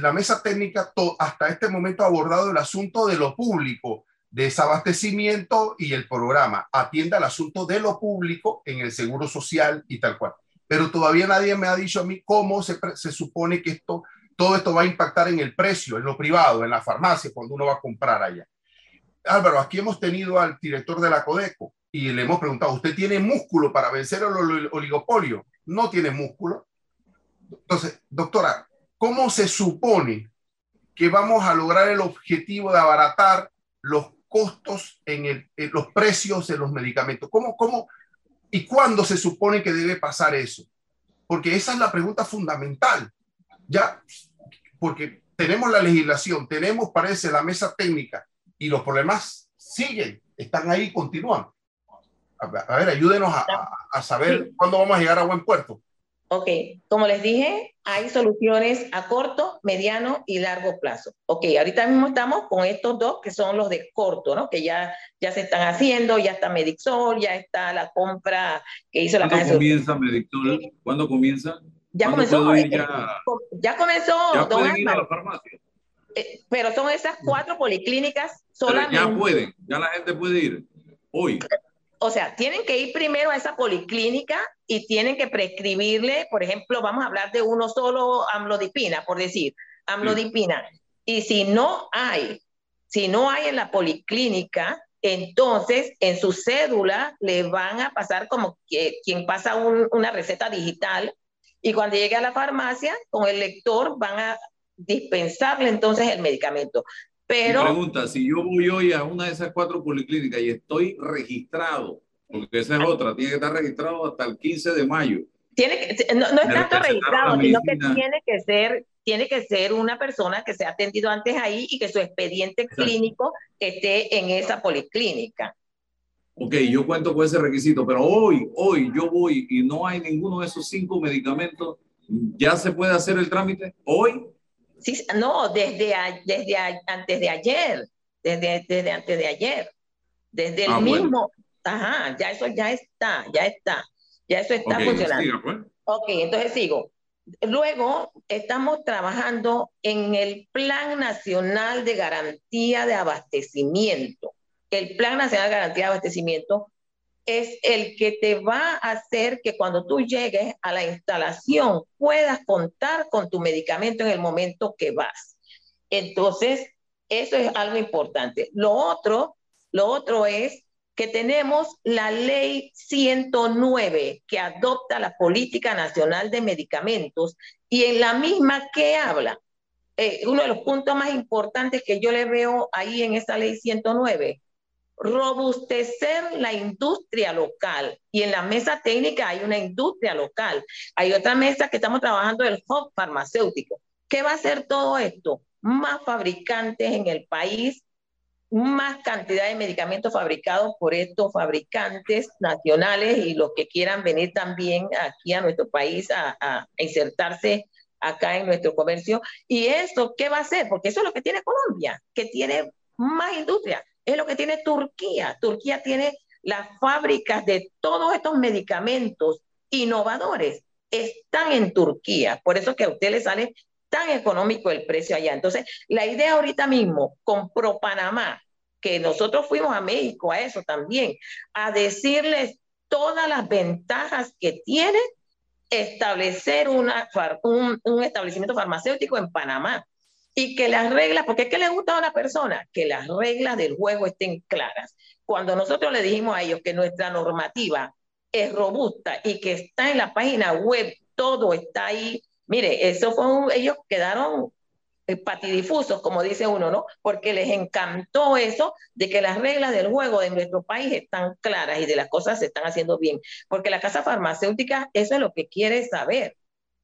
la mesa técnica hasta este momento ha abordado el asunto de lo público, desabastecimiento y el programa atienda al asunto de lo público en el seguro social y tal cual. Pero todavía nadie me ha dicho a mí cómo se, se supone que esto, todo esto va a impactar en el precio, en lo privado, en la farmacia, cuando uno va a comprar allá. Álvaro, aquí hemos tenido al director de la Codeco y le hemos preguntado, ¿usted tiene músculo para vencer el oligopolio? No tiene músculo. Entonces, doctora, ¿cómo se supone que vamos a lograr el objetivo de abaratar los costos en, los precios de los medicamentos? ¿Cómo, y cuándo se supone que debe pasar eso? Porque esa es la pregunta fundamental. Ya, porque tenemos la legislación, tenemos, parece, la mesa técnica y los problemas siguen, están ahí, continúan. A, ver, ayúdenos a, saber cuándo vamos a llegar a buen puerto. Ok, como les dije, hay soluciones a corto, mediano y largo plazo. Ok, ahorita mismo estamos con estos dos que son los de corto, ¿no? Que ya, ya se están haciendo, ya está Medixol, ya está la compra que hizo la ¿Cuándo comienza Medixol? ¿Cuándo comienza? Ya comenzó. Eh, ya... ya... comenzó. Ya pueden ir a la farmacia. Eh, pero son esas cuatro policlínicas solamente. ya pueden, ya la gente puede ir hoy o sea, tienen que ir primero a esa policlínica y tienen que prescribirle, por ejemplo, vamos a hablar de uno solo amlodipina, por decir, amlodipina. Y si no hay, si no hay en la policlínica, entonces en su cédula le van a pasar como que, quien pasa una receta digital y cuando llegue a la farmacia, con el lector van a dispensarle entonces el medicamento. Pero, pregunta, si yo voy hoy a una de esas cuatro policlínicas y estoy registrado, porque esa es otra, tiene que estar registrado hasta el 15 de mayo. Tiene que, no, no es tanto registrado, sino que tiene que ser tiene que ser una persona que se ha atendido antes ahí y que su expediente clínico esté en esa policlínica. Ok, yo cuento con ese requisito, pero hoy, hoy yo voy y no hay ninguno de esos cinco medicamentos, ¿ya se puede hacer el trámite? ¿Hoy? Sí, no, desde, desde antes de ayer, desde, desde antes de ayer, desde el ah, mismo, ajá, ya eso ya está, ya está, ya eso está funcionando. Pues. Ok, entonces sigo. Luego estamos trabajando en el Plan Nacional de Garantía de Abastecimiento. El Plan Nacional de Garantía de Abastecimiento es el que te va a hacer que cuando tú llegues a la instalación puedas contar con tu medicamento en el momento que vas. Entonces, eso es algo importante. Lo otro, lo otro es que tenemos la ley 109 que adopta la política nacional de medicamentos y en la misma que habla. Eh, uno de los puntos más importantes que yo le veo ahí en esa ley 109 robustecer la industria local. Y en la mesa técnica hay una industria local. Hay otra mesa que estamos trabajando, el hub farmacéutico. ¿Qué va a hacer todo esto? Más fabricantes en el país, más cantidad de medicamentos fabricados por estos fabricantes nacionales y los que quieran venir también aquí a nuestro país a, a insertarse acá en nuestro comercio. ¿Y eso qué va a hacer? Porque eso es lo que tiene Colombia, que tiene más industria es lo que tiene Turquía. Turquía tiene las fábricas de todos estos medicamentos innovadores. Están en Turquía. Por eso que a usted le sale tan económico el precio allá. Entonces, la idea ahorita mismo con ProPanamá, que nosotros fuimos a México a eso también, a decirles todas las ventajas que tiene establecer un, un establecimiento farmacéutico en Panamá y que las reglas, porque es que le gusta a una persona, que las reglas del juego estén claras. Cuando nosotros le dijimos a ellos que nuestra normativa es robusta y que está en la página web, todo está ahí. Mire, eso fue un, ellos quedaron eh, patidifusos, como dice uno, ¿no? Porque les encantó eso de que las reglas del juego de nuestro país están claras y de las cosas se están haciendo bien. Porque la casa farmacéutica, eso es lo que quiere saber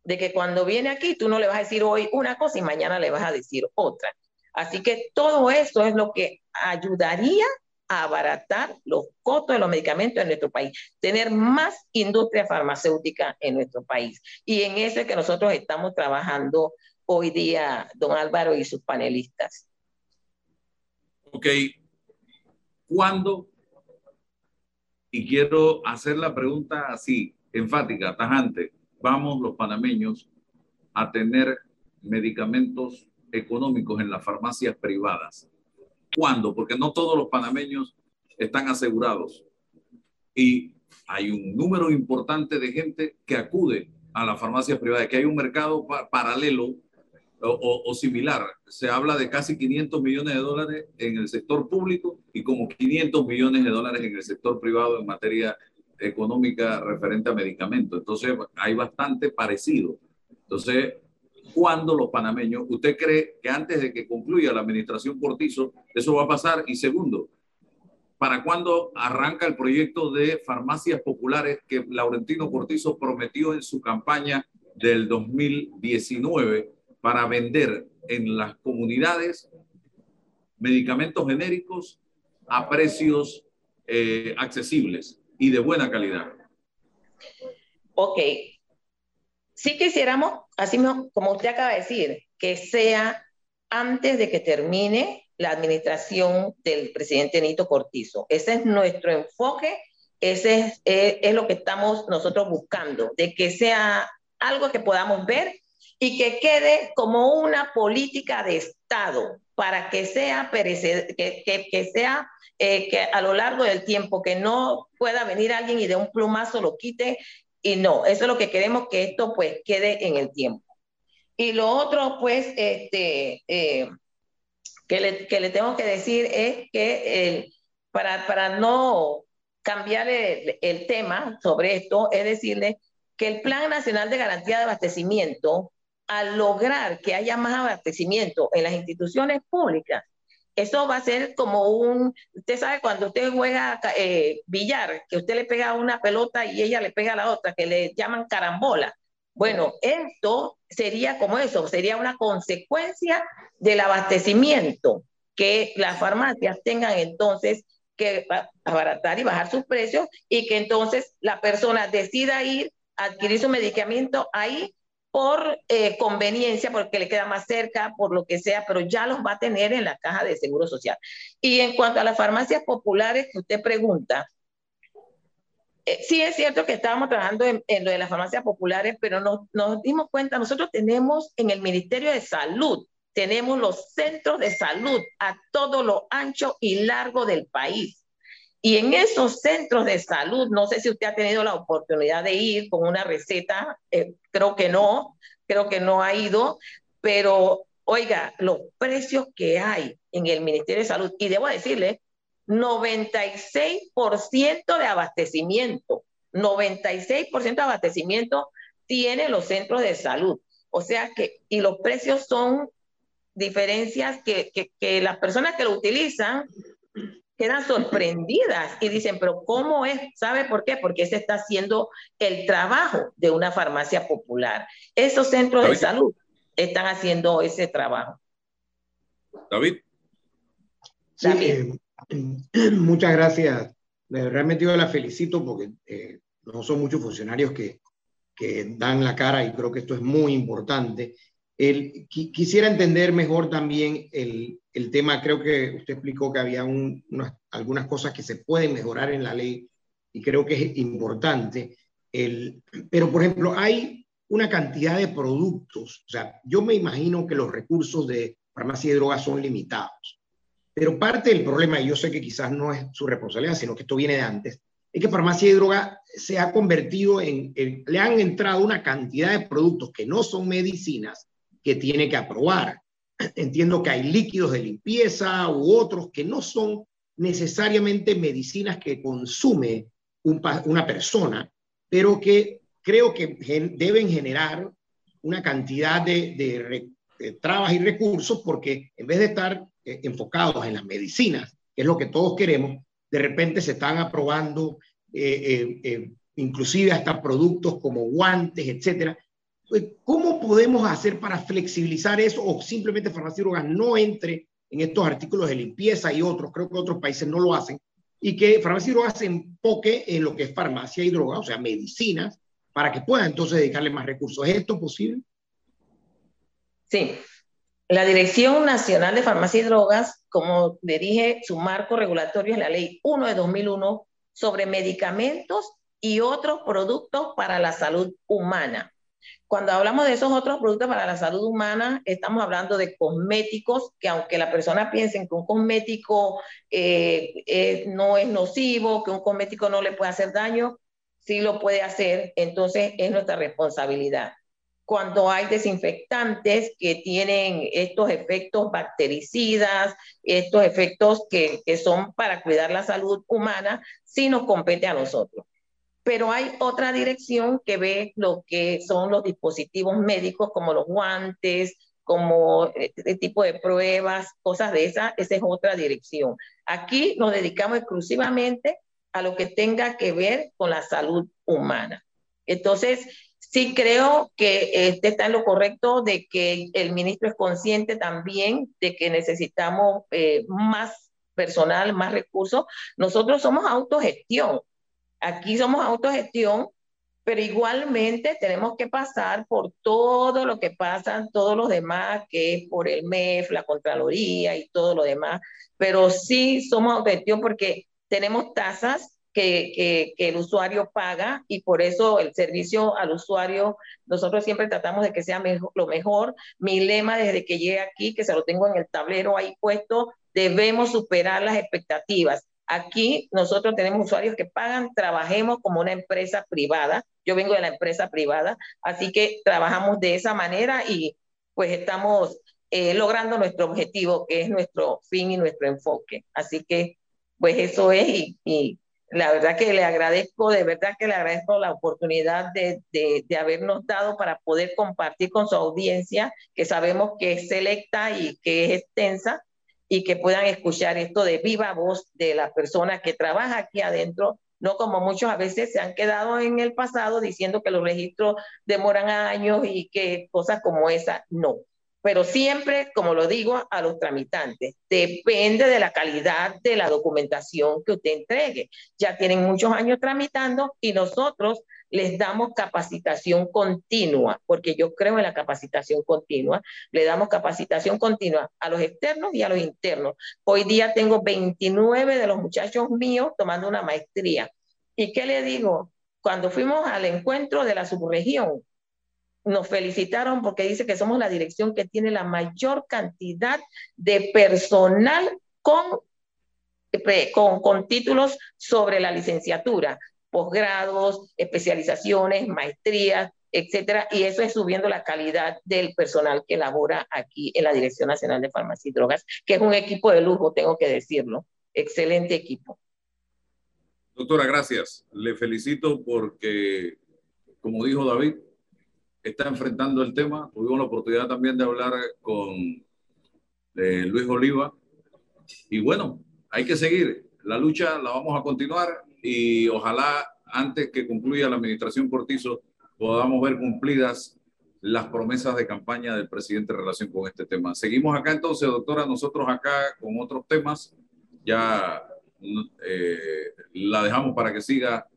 de que cuando viene aquí tú no le vas a decir hoy una cosa y mañana le vas a decir otra. Así que todo eso es lo que ayudaría a abaratar los costos de los medicamentos en nuestro país, tener más industria farmacéutica en nuestro país. Y en eso es que nosotros estamos trabajando hoy día, don Álvaro y sus panelistas. Ok, ¿cuándo? Y quiero hacer la pregunta así, enfática, tajante vamos los panameños a tener medicamentos económicos en las farmacias privadas. ¿Cuándo? Porque no todos los panameños están asegurados. Y hay un número importante de gente que acude a las farmacias privadas, que hay un mercado paralelo o, similar. Se habla de casi 500 millones de dólares en el sector público y como 500 millones de dólares en el sector privado en materia económica referente a medicamentos. Entonces, hay bastante parecido. Entonces, ¿cuándo los panameños, usted cree que antes de que concluya la administración Cortizo, eso va a pasar? Y segundo, ¿Para cuándo arranca el proyecto de farmacias populares que Laurentino Cortizo prometió en su campaña del 2019 para vender en las comunidades medicamentos genéricos a precios eh, accesibles y de buena calidad? Ok. Sí quisiéramos, así como usted acaba de decir, que sea antes de que termine la administración del presidente Nito Cortizo. Ese es nuestro enfoque, ese es, es, lo que estamos nosotros buscando, de que sea algo que podamos ver y que quede como una política de Estado para que sea, que, que, que sea eh, que a lo largo del tiempo, que no pueda venir alguien y de un plumazo lo quite. Y no, eso es lo que queremos que esto pues quede en el tiempo. Y lo otro pues, este, eh, que, le, que le tengo que decir es que el, para, para no cambiar el, el tema sobre esto, es decirle que el Plan Nacional de Garantía de Abastecimiento, al lograr que haya más abastecimiento en las instituciones públicas, eso va a ser como un, usted sabe cuando usted juega eh, billar, que usted le pega una pelota y ella le pega a la otra, que le llaman carambola. Bueno, esto sería como eso, sería una consecuencia del abastecimiento, que las farmacias tengan entonces que abaratar y bajar sus precios y que entonces la persona decida ir a adquirir su medicamento ahí por eh, conveniencia, porque le queda más cerca, por lo que sea, pero ya los va a tener en la caja de seguro social. Y en cuanto a las farmacias populares usted pregunta, eh, sí es cierto que estábamos trabajando en, lo de las farmacias populares, pero nos, nos dimos cuenta, nosotros tenemos en el Ministerio de Salud, tenemos los centros de salud a todo lo ancho y largo del país. Y en esos centros de salud, no sé si usted ha tenido la oportunidad de ir con una receta, eh, creo que no, creo que no ha ido, pero oiga, los precios que hay en el Ministerio de Salud, y debo decirle, 96% de abastecimiento, 96% de abastecimiento tienen los centros de salud. O sea que, y los precios son diferencias que, que las personas que lo utilizan quedan sorprendidas y dicen, pero ¿cómo es? ¿Sabe por qué? Porque se está haciendo el trabajo de una farmacia popular. Esos centros de salud están haciendo ese trabajo. David. Sí, eh, *clears throat* muchas gracias. Realmente yo la felicito porque eh, no son muchos funcionarios que, que dan la cara y creo que esto es muy importante. El, quisiera entender mejor también el, tema, creo que usted explicó que había un, unas, algunas cosas que se pueden mejorar en la ley y creo que es importante. Pero, por ejemplo, hay una cantidad de productos, o sea, yo me imagino que los recursos de farmacia y drogas son limitados, pero parte del problema, y yo sé que quizás no es su responsabilidad, sino que esto viene de antes, es que farmacia y droga se ha convertido en le han entrado una cantidad de productos que no son medicinas que tiene que aprobar. *clears throat* Entiendo que hay líquidos de limpieza u otros que no son necesariamente medicinas que consume una persona, pero que creo que deben generar una cantidad de, trabas y recursos porque en vez de estar eh, enfocados en las medicinas, que es lo que todos queremos, de repente se están aprobando eh, eh, inclusive hasta productos como guantes, etcétera, ¿Cómo podemos hacer para flexibilizar eso o simplemente drogas no entre en estos artículos de limpieza y otros? Creo que otros países no lo hacen. Y que drogas se enfoque en lo que es farmacia y drogas, o sea, medicinas, para que puedan entonces dedicarle más recursos. ¿Es esto posible? Sí. La Dirección Nacional de Farmacia y Drogas, como le dije, su marco regulatorio es la Ley 1 de 2001 sobre medicamentos y otros productos para la salud humana. Cuando hablamos de esos otros productos para la salud humana, estamos hablando de cosméticos, que aunque la persona piense que un cosmético eh, no es nocivo, que un cosmético no le puede hacer daño, sí lo puede hacer, entonces es nuestra responsabilidad. Cuando hay desinfectantes que tienen estos efectos bactericidas, estos efectos que, que son para cuidar la salud humana, sí nos compete a nosotros pero hay otra dirección que ve lo que son los dispositivos médicos como los guantes, como este tipo de pruebas, cosas de esa, esa es otra dirección. Aquí nos dedicamos exclusivamente a lo que tenga que ver con la salud humana. Entonces, sí creo que este está en lo correcto de que el ministro es consciente también de que necesitamos eh, más personal, más recursos. Nosotros somos autogestión. Aquí somos autogestión, pero igualmente tenemos que pasar por todo lo que pasan todos los demás, que es por el MEF, la Contraloría y todo lo demás. Pero sí somos autogestión porque tenemos tasas que, que, el usuario paga y por eso el servicio al usuario, nosotros siempre tratamos de que sea lo mejor. Mi lema desde que llegué aquí, que se lo tengo en el tablero ahí puesto, debemos superar las expectativas. Aquí nosotros tenemos usuarios que pagan, trabajemos como una empresa privada. Yo vengo de la empresa privada, así que trabajamos de esa manera y pues estamos eh, logrando nuestro objetivo, que es nuestro fin y nuestro enfoque. Así que pues eso es y la verdad que le agradezco, de verdad que le agradezco la oportunidad de, de, de, habernos dado para poder compartir con su audiencia, que sabemos que es selecta y que es extensa, y que puedan escuchar esto de viva voz de la persona que trabaja aquí adentro, no como muchos a veces se han quedado en el pasado diciendo que los registros demoran años y que cosas como esa, no pero siempre, como lo digo a los tramitantes, depende de la calidad de la documentación que usted entregue. Ya tienen muchos años tramitando y nosotros les damos capacitación continua, porque yo creo en la capacitación continua, le damos capacitación continua a los externos y a los internos. Hoy día tengo 29 de los muchachos míos tomando una maestría. ¿Y qué le digo? Cuando fuimos al encuentro de la subregión, nos felicitaron porque dice que somos la dirección que tiene la mayor cantidad de personal con, con, con títulos sobre la licenciatura, posgrados, especializaciones, maestrías, etcétera, y eso es subiendo la calidad del personal que labora aquí en la Dirección Nacional de Farmacia y Drogas, que es un equipo de lujo, tengo que decirlo, excelente equipo. Doctora, gracias. Le felicito porque, como dijo David, está enfrentando el tema. Tuvimos la oportunidad también de hablar con eh, Luis Oliva. Y bueno, hay que seguir. La lucha la vamos a continuar y ojalá antes que concluya la administración Cortizo podamos ver cumplidas las promesas de campaña del presidente en relación con este tema. Seguimos acá entonces, doctora, nosotros acá con otros temas. Ya eh, la dejamos para que siga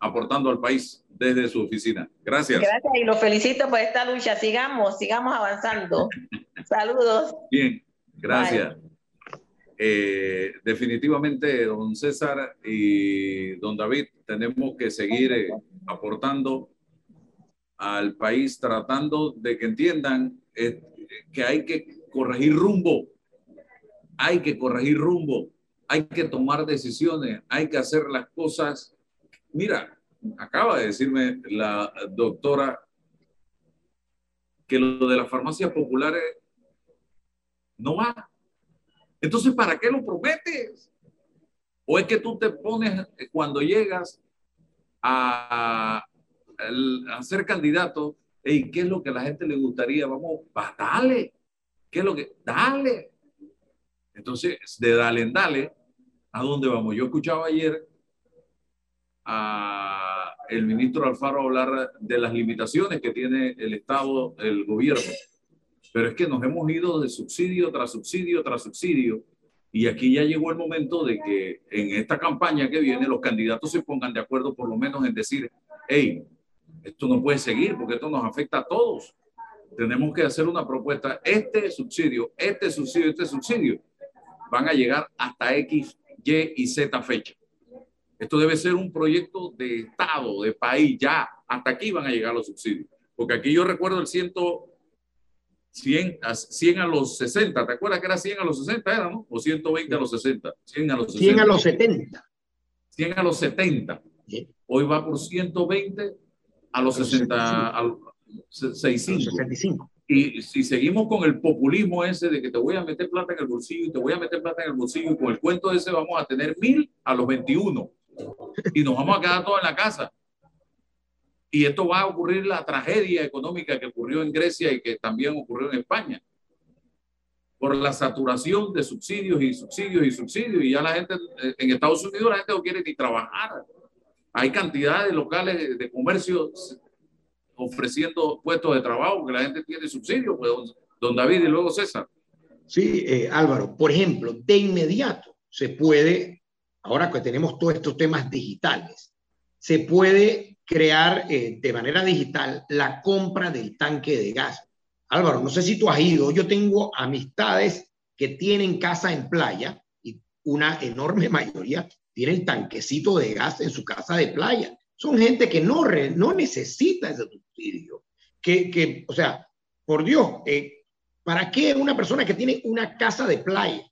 aportando al país desde su oficina. Gracias. Gracias y lo felicito por esta lucha. Sigamos, sigamos avanzando. *laughs* Saludos. Bien, gracias. Eh, definitivamente, don César y don David, tenemos que seguir eh, aportando al país, tratando de que entiendan eh, que hay que corregir rumbo, hay que corregir rumbo, hay que tomar decisiones, hay que hacer las cosas. Mira, acaba de decirme la doctora que lo de las farmacias populares no va. Entonces, ¿para qué lo prometes? ¿O es que tú te pones cuando llegas a, a, ser candidato? ¿Y ¿Qué es lo que a la gente le gustaría? Vamos, va, dale. ¿Qué es lo que? Dale. Entonces, de dale en dale, ¿a dónde vamos? Yo escuchaba ayer a el ministro Alfaro hablar de las limitaciones que tiene el Estado, el gobierno. Pero es que nos hemos ido de subsidio tras subsidio tras subsidio. Y aquí ya llegó el momento de que en esta campaña que viene los candidatos se pongan de acuerdo por lo menos en decir, hey, esto no puede seguir porque esto nos afecta a todos. Tenemos que hacer una propuesta. Este subsidio, este subsidio, este subsidio van a llegar hasta X, Y y Z fecha. Esto debe ser un proyecto de Estado, de país, ya. Hasta aquí van a llegar los subsidios. Porque aquí yo recuerdo el 100, 100, a, 100 a los 60. ¿Te acuerdas que era 100 a los 60? Era, ¿no? O 120 a los 60. 100 a los 60. 100 a los 70. 100 a los 70. Hoy va por 120 a los 60, a los 65. 65. Y si seguimos con el populismo ese de que te voy a meter plata en el bolsillo y te voy a meter plata en el bolsillo y con el cuento ese vamos a tener mil a los 21 y nos vamos a quedar todos en la casa. Y esto va a ocurrir la tragedia económica que ocurrió en Grecia y que también ocurrió en España. Por la saturación de subsidios y subsidios y subsidios. Y ya la gente, en Estados Unidos la gente no quiere ni trabajar. Hay cantidad de locales de comercio ofreciendo puestos de trabajo porque la gente tiene subsidios. Pues, don David y luego César. Sí, eh, Álvaro, por ejemplo, de inmediato se puede, ahora que tenemos todos estos temas digitales, se puede crear eh, de manera digital la compra del tanque de gas. Álvaro, no sé si tú has ido, yo tengo amistades que tienen casa en playa y una enorme *laughs* mayoría tienen tanquecito de gas en su casa de playa. Son gente que no, no necesita ese subsidio. Que, que, o sea, por Dios, eh, ¿para qué una persona que tiene una casa de playa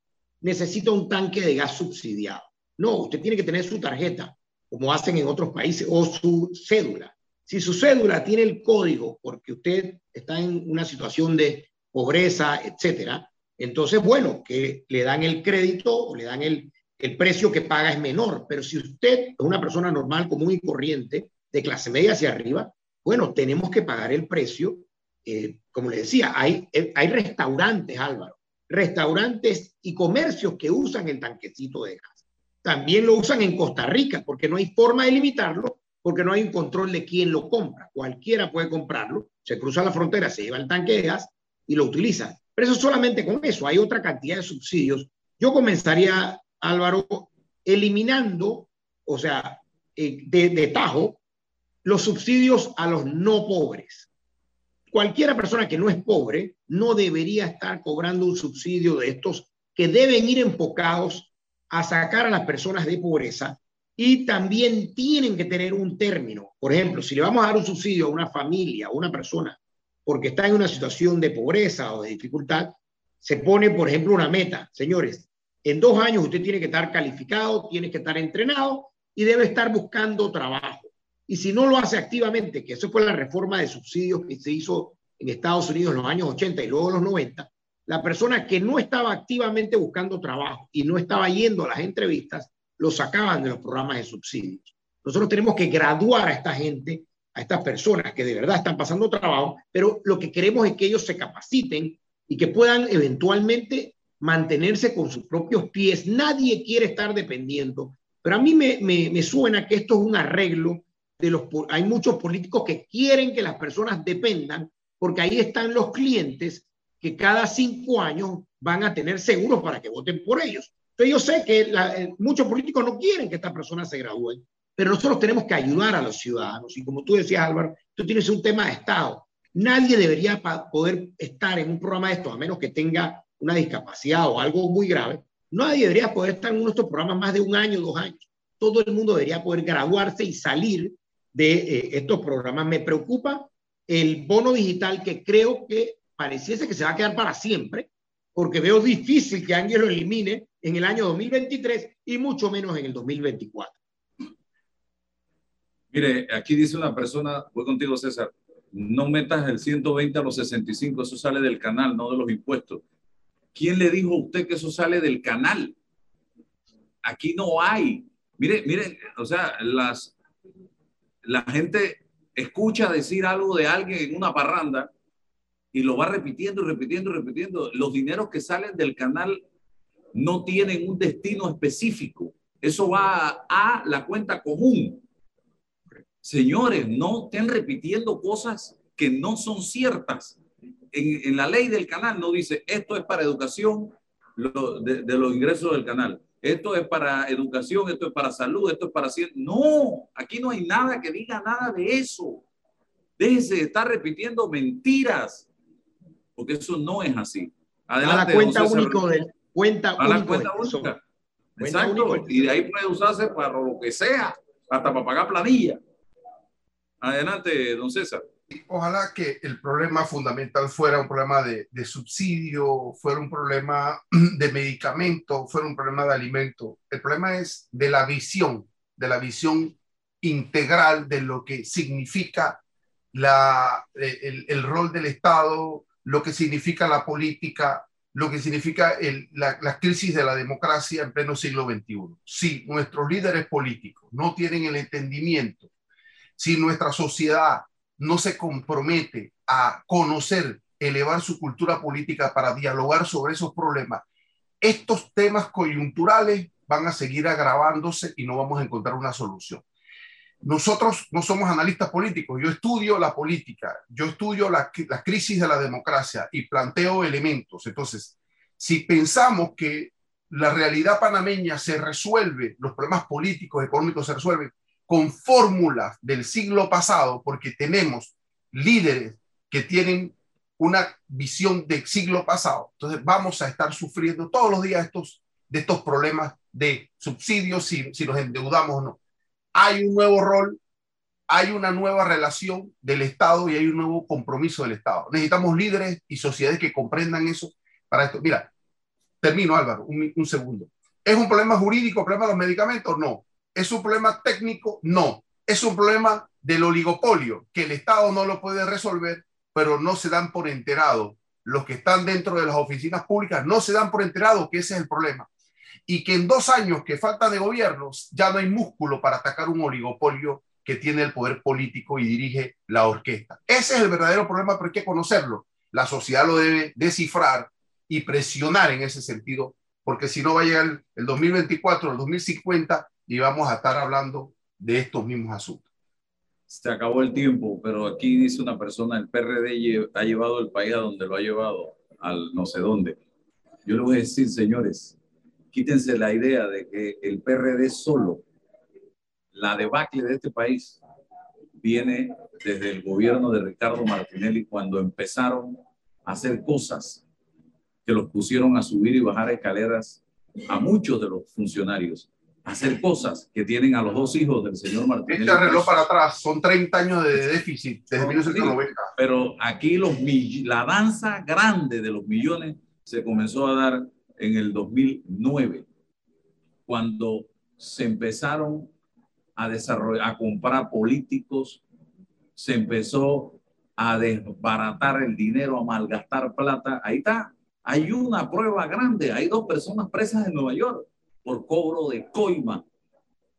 necesita un tanque de gas subsidiado? No, usted tiene que tener su tarjeta como hacen en otros países, o su cédula. Si su cédula tiene el código porque usted está en una situación de pobreza, etcétera, entonces, bueno, que le dan el crédito o le dan el, el precio que paga es menor. Pero si usted es una persona normal, común y corriente, de clase media hacia arriba, bueno, tenemos que pagar el precio. Eh, como le decía, hay, hay restaurantes, Álvaro, restaurantes y comercios que usan el tanquecito de gas también lo usan en Costa Rica, porque no hay forma de limitarlo, porque no hay un control de quién lo compra. Cualquiera puede comprarlo, se cruza la frontera, se lleva el tanque de gas y lo utiliza. Pero eso solamente con eso, hay otra cantidad de subsidios. Yo comenzaría, Álvaro, eliminando, o sea, eh, de, de tajo, los subsidios a los no pobres. Cualquiera persona que no es pobre no debería estar cobrando un subsidio de estos que deben ir enfocados a sacar a las personas de pobreza y también tienen que tener un término. Por ejemplo, si le vamos a dar un subsidio a una familia, a una persona, porque está en una situación de pobreza o de dificultad, se pone, por ejemplo, una meta. Señores, en dos años usted tiene que estar calificado, tiene que estar entrenado y debe estar buscando trabajo. Y si no lo hace activamente, que eso fue la reforma de subsidios que se hizo en Estados Unidos en los años 80 y luego los 90, la persona que no estaba activamente buscando trabajo y no estaba yendo a las entrevistas, lo sacaban de los programas de subsidios. Nosotros tenemos que graduar a esta gente, a estas personas que de verdad están pasando trabajo, pero lo que queremos es que ellos se capaciten y que puedan eventualmente mantenerse con sus propios pies. Nadie quiere estar dependiendo, pero a mí me, me, suena que esto es un arreglo de los... Hay muchos políticos que quieren que las personas dependan porque ahí están los clientes que cada cinco años van a tener seguros para que voten por ellos. Entonces yo sé que eh, muchos políticos no quieren que estas personas se gradúen, pero nosotros tenemos que ayudar a los ciudadanos. Y como tú decías, Álvaro, tú tienes un tema de Estado. Nadie debería poder estar en un programa de esto, a menos que tenga una discapacidad o algo muy grave. Nadie debería poder estar en uno de estos programas más de un año, dos años. Todo el mundo debería poder graduarse y salir de eh, estos programas. Me preocupa el bono digital que creo que pareciese que se va a quedar para siempre, porque veo difícil que alguien lo elimine en el año 2023 y mucho menos en el 2024. Mire, aquí dice una persona, voy contigo César, no metas el 120 a los 65, eso sale del canal, no de los impuestos. ¿Quién le dijo a usted que eso sale del canal? Aquí no hay. Mire, mire, o sea, las, la gente escucha decir algo de alguien en una parranda y lo va repitiendo y repitiendo y repitiendo. Los dineros que salen del canal no tienen un destino específico. Eso va a, la cuenta común. Señores, no estén repitiendo cosas que no son ciertas. En, la ley del canal no dice esto es para educación de, de, los ingresos del canal. Esto es para educación, esto es para salud, esto es para ciencia. No, aquí no hay nada que diga nada de eso. Déjense de estar repitiendo mentiras porque eso no es así. Adelante, a la cuenta único de cuenta a la cuenta única. Exacto. Y de ahí puede usarse para lo que sea, hasta para pagar planilla. Adelante, don César. Ojalá que el problema fundamental fuera un problema de, de, subsidio, fuera un problema *clears throat* de medicamento, fuera un problema de alimento. El problema es de la visión, de la visión integral de lo que significa la, el, el rol del Estado, lo que significa la política, lo que significa la, crisis de la democracia en pleno siglo XXI. Si nuestros líderes políticos no tienen el entendimiento si nuestra sociedad no se compromete a conocer, elevar su cultura política para dialogar sobre esos problemas, estos temas coyunturales van a seguir agravándose y no vamos a encontrar una solución. Nosotros no somos analistas políticos, yo estudio la política, yo estudio la, la crisis de la democracia y planteo elementos. Entonces, si pensamos que la realidad panameña se resuelve, los problemas políticos, económicos se resuelven con fórmulas del siglo pasado, porque tenemos líderes que tienen una visión del siglo pasado. Entonces vamos a estar sufriendo todos los días estos, de estos problemas de subsidios, si, si nos endeudamos o no. Hay un nuevo rol, hay una nueva relación del Estado y hay un nuevo compromiso del Estado. Necesitamos líderes y sociedades que comprendan eso para esto. Mira, termino Álvaro, un, un segundo. ¿Es un problema jurídico, problema de los medicamentos? No. ¿Es un problema técnico? No. Es un problema del oligopolio, que el Estado no lo puede resolver, pero no se dan por enterado. Los que están dentro de las oficinas públicas no se dan por enterado que ese es el problema. Y que en dos años que falta de gobiernos ya no hay músculo para atacar un oligopolio que tiene el poder político y dirige la orquesta. Ese es el verdadero problema, pero hay que conocerlo. La sociedad lo debe descifrar y presionar en ese sentido, porque si no va a llegar el 2024, el 2050 y vamos a estar hablando de estos mismos asuntos. Se acabó el tiempo, pero aquí dice una persona, el PRD ha llevado el país a donde lo ha llevado, al no sé dónde. Yo le voy a decir, señores, quítense la idea de que el PRD solo, la debacle de este país, viene desde el gobierno de Ricardo Martinelli cuando empezaron a hacer cosas que los pusieron a subir y bajar escaleras a muchos de los funcionarios hacer cosas que tienen a los dos hijos del señor Martínez. Este arregló para atrás, son 30 años de déficit desde 1990. Pero aquí los, la danza grande de los millones se comenzó a dar en el 2009, cuando se empezaron a desarrollar, a comprar políticos, se empezó a desbaratar el dinero, a malgastar plata. Ahí está, hay una prueba grande, hay dos personas presas en Nueva York por cobro de coima,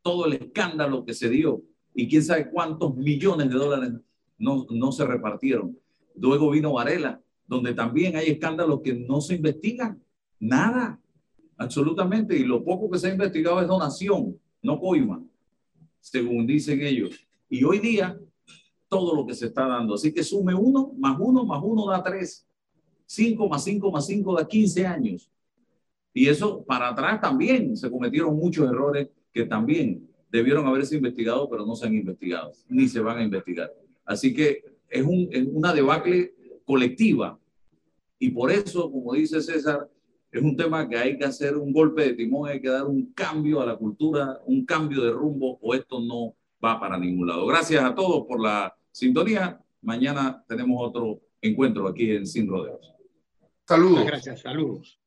todo el escándalo que se dio y quién sabe cuántos millones de dólares no, no se repartieron. Luego vino Varela, donde también hay escándalos que no se investigan, nada, absolutamente, y lo poco que se ha investigado es donación, no coima, según dicen ellos. Y hoy día, todo lo que se está dando. Así que sume uno, más uno, más uno da tres. Cinco más cinco más cinco da quince años. Y eso para atrás también se cometieron muchos errores que también debieron haberse investigado, pero no se han investigado, ni se van a investigar. Así que es, un, es una debacle colectiva. Y por eso, como dice César, es un tema que hay que hacer un golpe de timón, hay que dar un cambio a la cultura, un cambio de rumbo, o esto no va para ningún lado. Gracias a todos por la sintonía. Mañana tenemos otro encuentro aquí en Sin Rodeos. Saludos. Gracias, saludos.